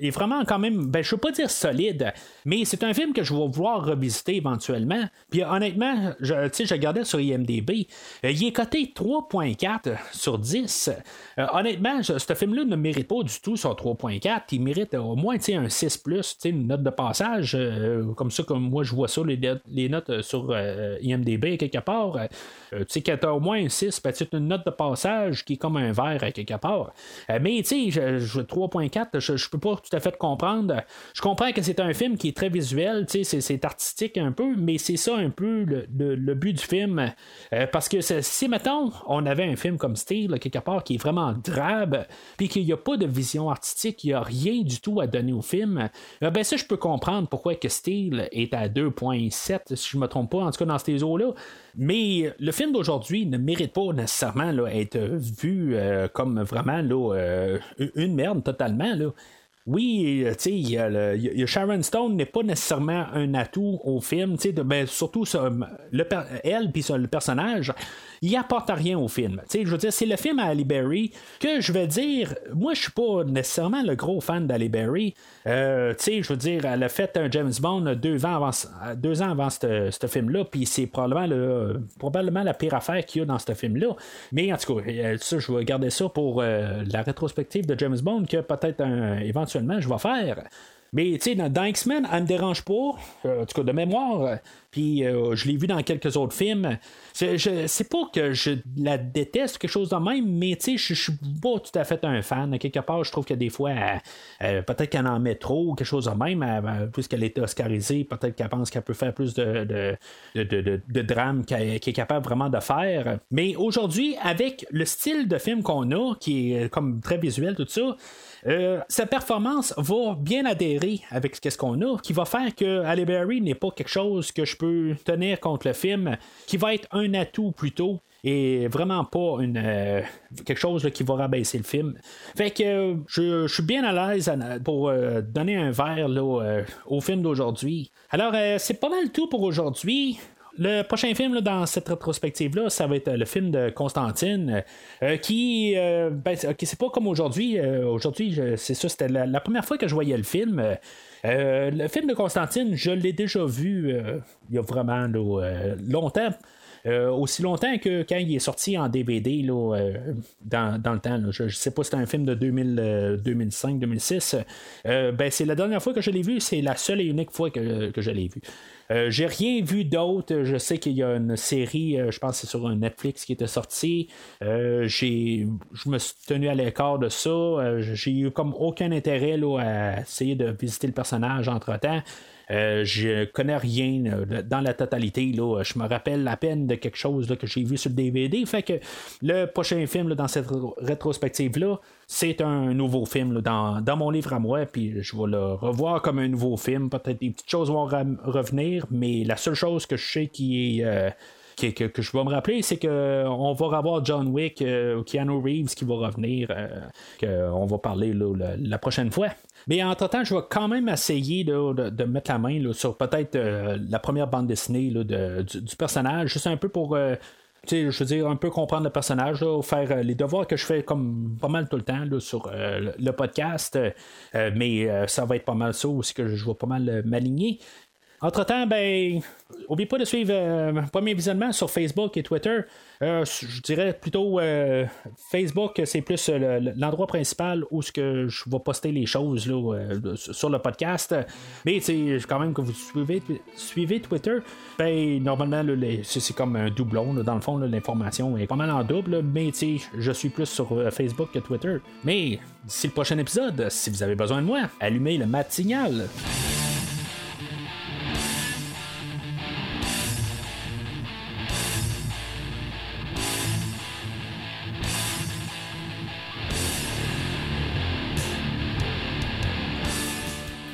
est vraiment quand même, ben, je veux pas dire solide, mais c'est un film que je vais vouloir revisiter éventuellement. Puis honnêtement, je, je regardais sur IMDB, euh, il est coté 3.4 sur 10. Euh, honnêtement, ce film-là ne mérite pas du tout son 3.4. Il mérite au moins un 6, une note de passage, euh, comme ça, comme moi je vois ça, les, notes sur IMDB quelque part. tu sais, au moins un 6, ben, une note de passage qui est comme un verre à quelque part. mais tu sais, 3.4, je, je peux pas tout à fait comprendre. Je comprends que c'est un film qui est très visuel, c'est artistique un peu, mais c'est ça un peu le, but du film. Euh, parce que si, mettons, on avait un film comme Steel, quelque part, qui est vraiment drabe, puis qu'il n'y a pas de vision artistique, il n'y a rien du tout à donner au film, euh, ben ça, je peux comprendre pourquoi que Steel est à 2.7, si je ne me trompe pas, en tout cas dans ces eaux-là. Mais le film d'aujourd'hui ne mérite pas nécessairement là, être vu euh, comme vraiment là, une merde totalement. Là oui, tu sais, Sharon Stone n'est pas nécessairement un atout au film, tu ben, surtout le, elle puis le personnage il apporte rien au film. je veux dire, c'est le film à Ali Berry que je vais dire, moi je suis pas nécessairement le gros fan d'Ali Berry. Euh, je veux dire, elle a fait un James Bond deux ans avant, deux ans avant ce film-là, puis c'est probablement, le, probablement la pire affaire qu'il y a dans ce film-là. Mais en tout cas, euh, ça, je vais garder ça pour euh, la rétrospective de James Bond que peut-être éventuellement je vais faire. Mais tu sais, dans, X-Men, elle me dérange pas, en tout cas de mémoire. Puis euh, je l'ai vu dans quelques autres films. C'est pas que je la déteste, quelque chose de même, mais tu sais, je suis pas tout à fait un fan. Quelque part, je trouve que des fois, peut-être qu'elle en met trop, quelque chose de même, puisqu'elle est oscarisée, peut-être qu'elle pense qu'elle peut faire plus de, de, de, drame qu'elle est capable vraiment de faire. Mais aujourd'hui, avec le style de film qu'on a, qui est comme très visuel, tout ça, euh, sa performance va bien adhérer avec ce qu'on a, qui va faire que Halle n'est pas quelque chose que je peux tenir contre le film, qui va être un atout plutôt et vraiment pas une euh, quelque chose qui va rabaisser le film. Fait que euh, je, suis bien à l'aise pour donner un verre au film d'aujourd'hui. Alors c'est pas mal tout pour aujourd'hui. Le prochain film dans cette rétrospective-là, ça va être le film de Constantine, qui, ben, c'est pas comme aujourd'hui. aujourd'hui, c'est ça, c'était la, première fois que je voyais le film. Euh, le film de Constantine, je l'ai déjà vu euh, il y a vraiment euh, longtemps. aussi longtemps que quand il est sorti en DVD là, dans, dans, le temps. Je ne sais pas si c'était un film de 2005-2006. ben, c'est la dernière fois que je l'ai vu, c'est la seule et unique fois que, que je l'ai vu. Euh, j'ai rien vu d'autre. Je sais qu'il y a une série, euh, je pense que c'est sur Netflix qui était sortie. Euh, j'ai, je me suis tenu à l'écart de ça. j'ai eu comme aucun intérêt à essayer de visiter le personnage entre temps. Euh, je connais rien euh, dans la totalité. Là. Je me rappelle la peine de quelque chose que j'ai vu sur le DVD. Fait que le prochain film dans cette rétrospective-là, c'est un nouveau film dans, mon livre à moi. Puis je vais le revoir comme un nouveau film. Peut-être des petites choses vont revenir, mais la seule chose que je sais qui est. Euh, que, je vais me rappeler, c'est qu'on va revoir John Wick, euh, Keanu Reeves qui va revenir, euh, qu'on va parler la, prochaine fois. Mais entre-temps, je vais quand même essayer de, mettre la main sur peut-être euh, la première bande dessinée du, personnage, juste un peu pour je veux dire, un peu comprendre le personnage, faire les devoirs que je fais comme pas mal tout le temps sur le, podcast, mais ça va être pas mal ça aussi que je vais pas mal m'aligner. Entre-temps, ben, n'oubliez pas de suivre euh, Premier Visionnement sur Facebook et Twitter. Euh, je dirais plutôt euh, Facebook, c'est plus l'endroit principal où ce que je vais poster les choses là, sur le podcast. Mais quand même que vous suivez, suivez Twitter, ben, normalement, c'est comme un doublon. dans le fond, l'information est pas mal en double. Mais je suis plus sur Facebook que Twitter. Mais d'ici le prochain épisode, si vous avez besoin de moi, allumez le matinal.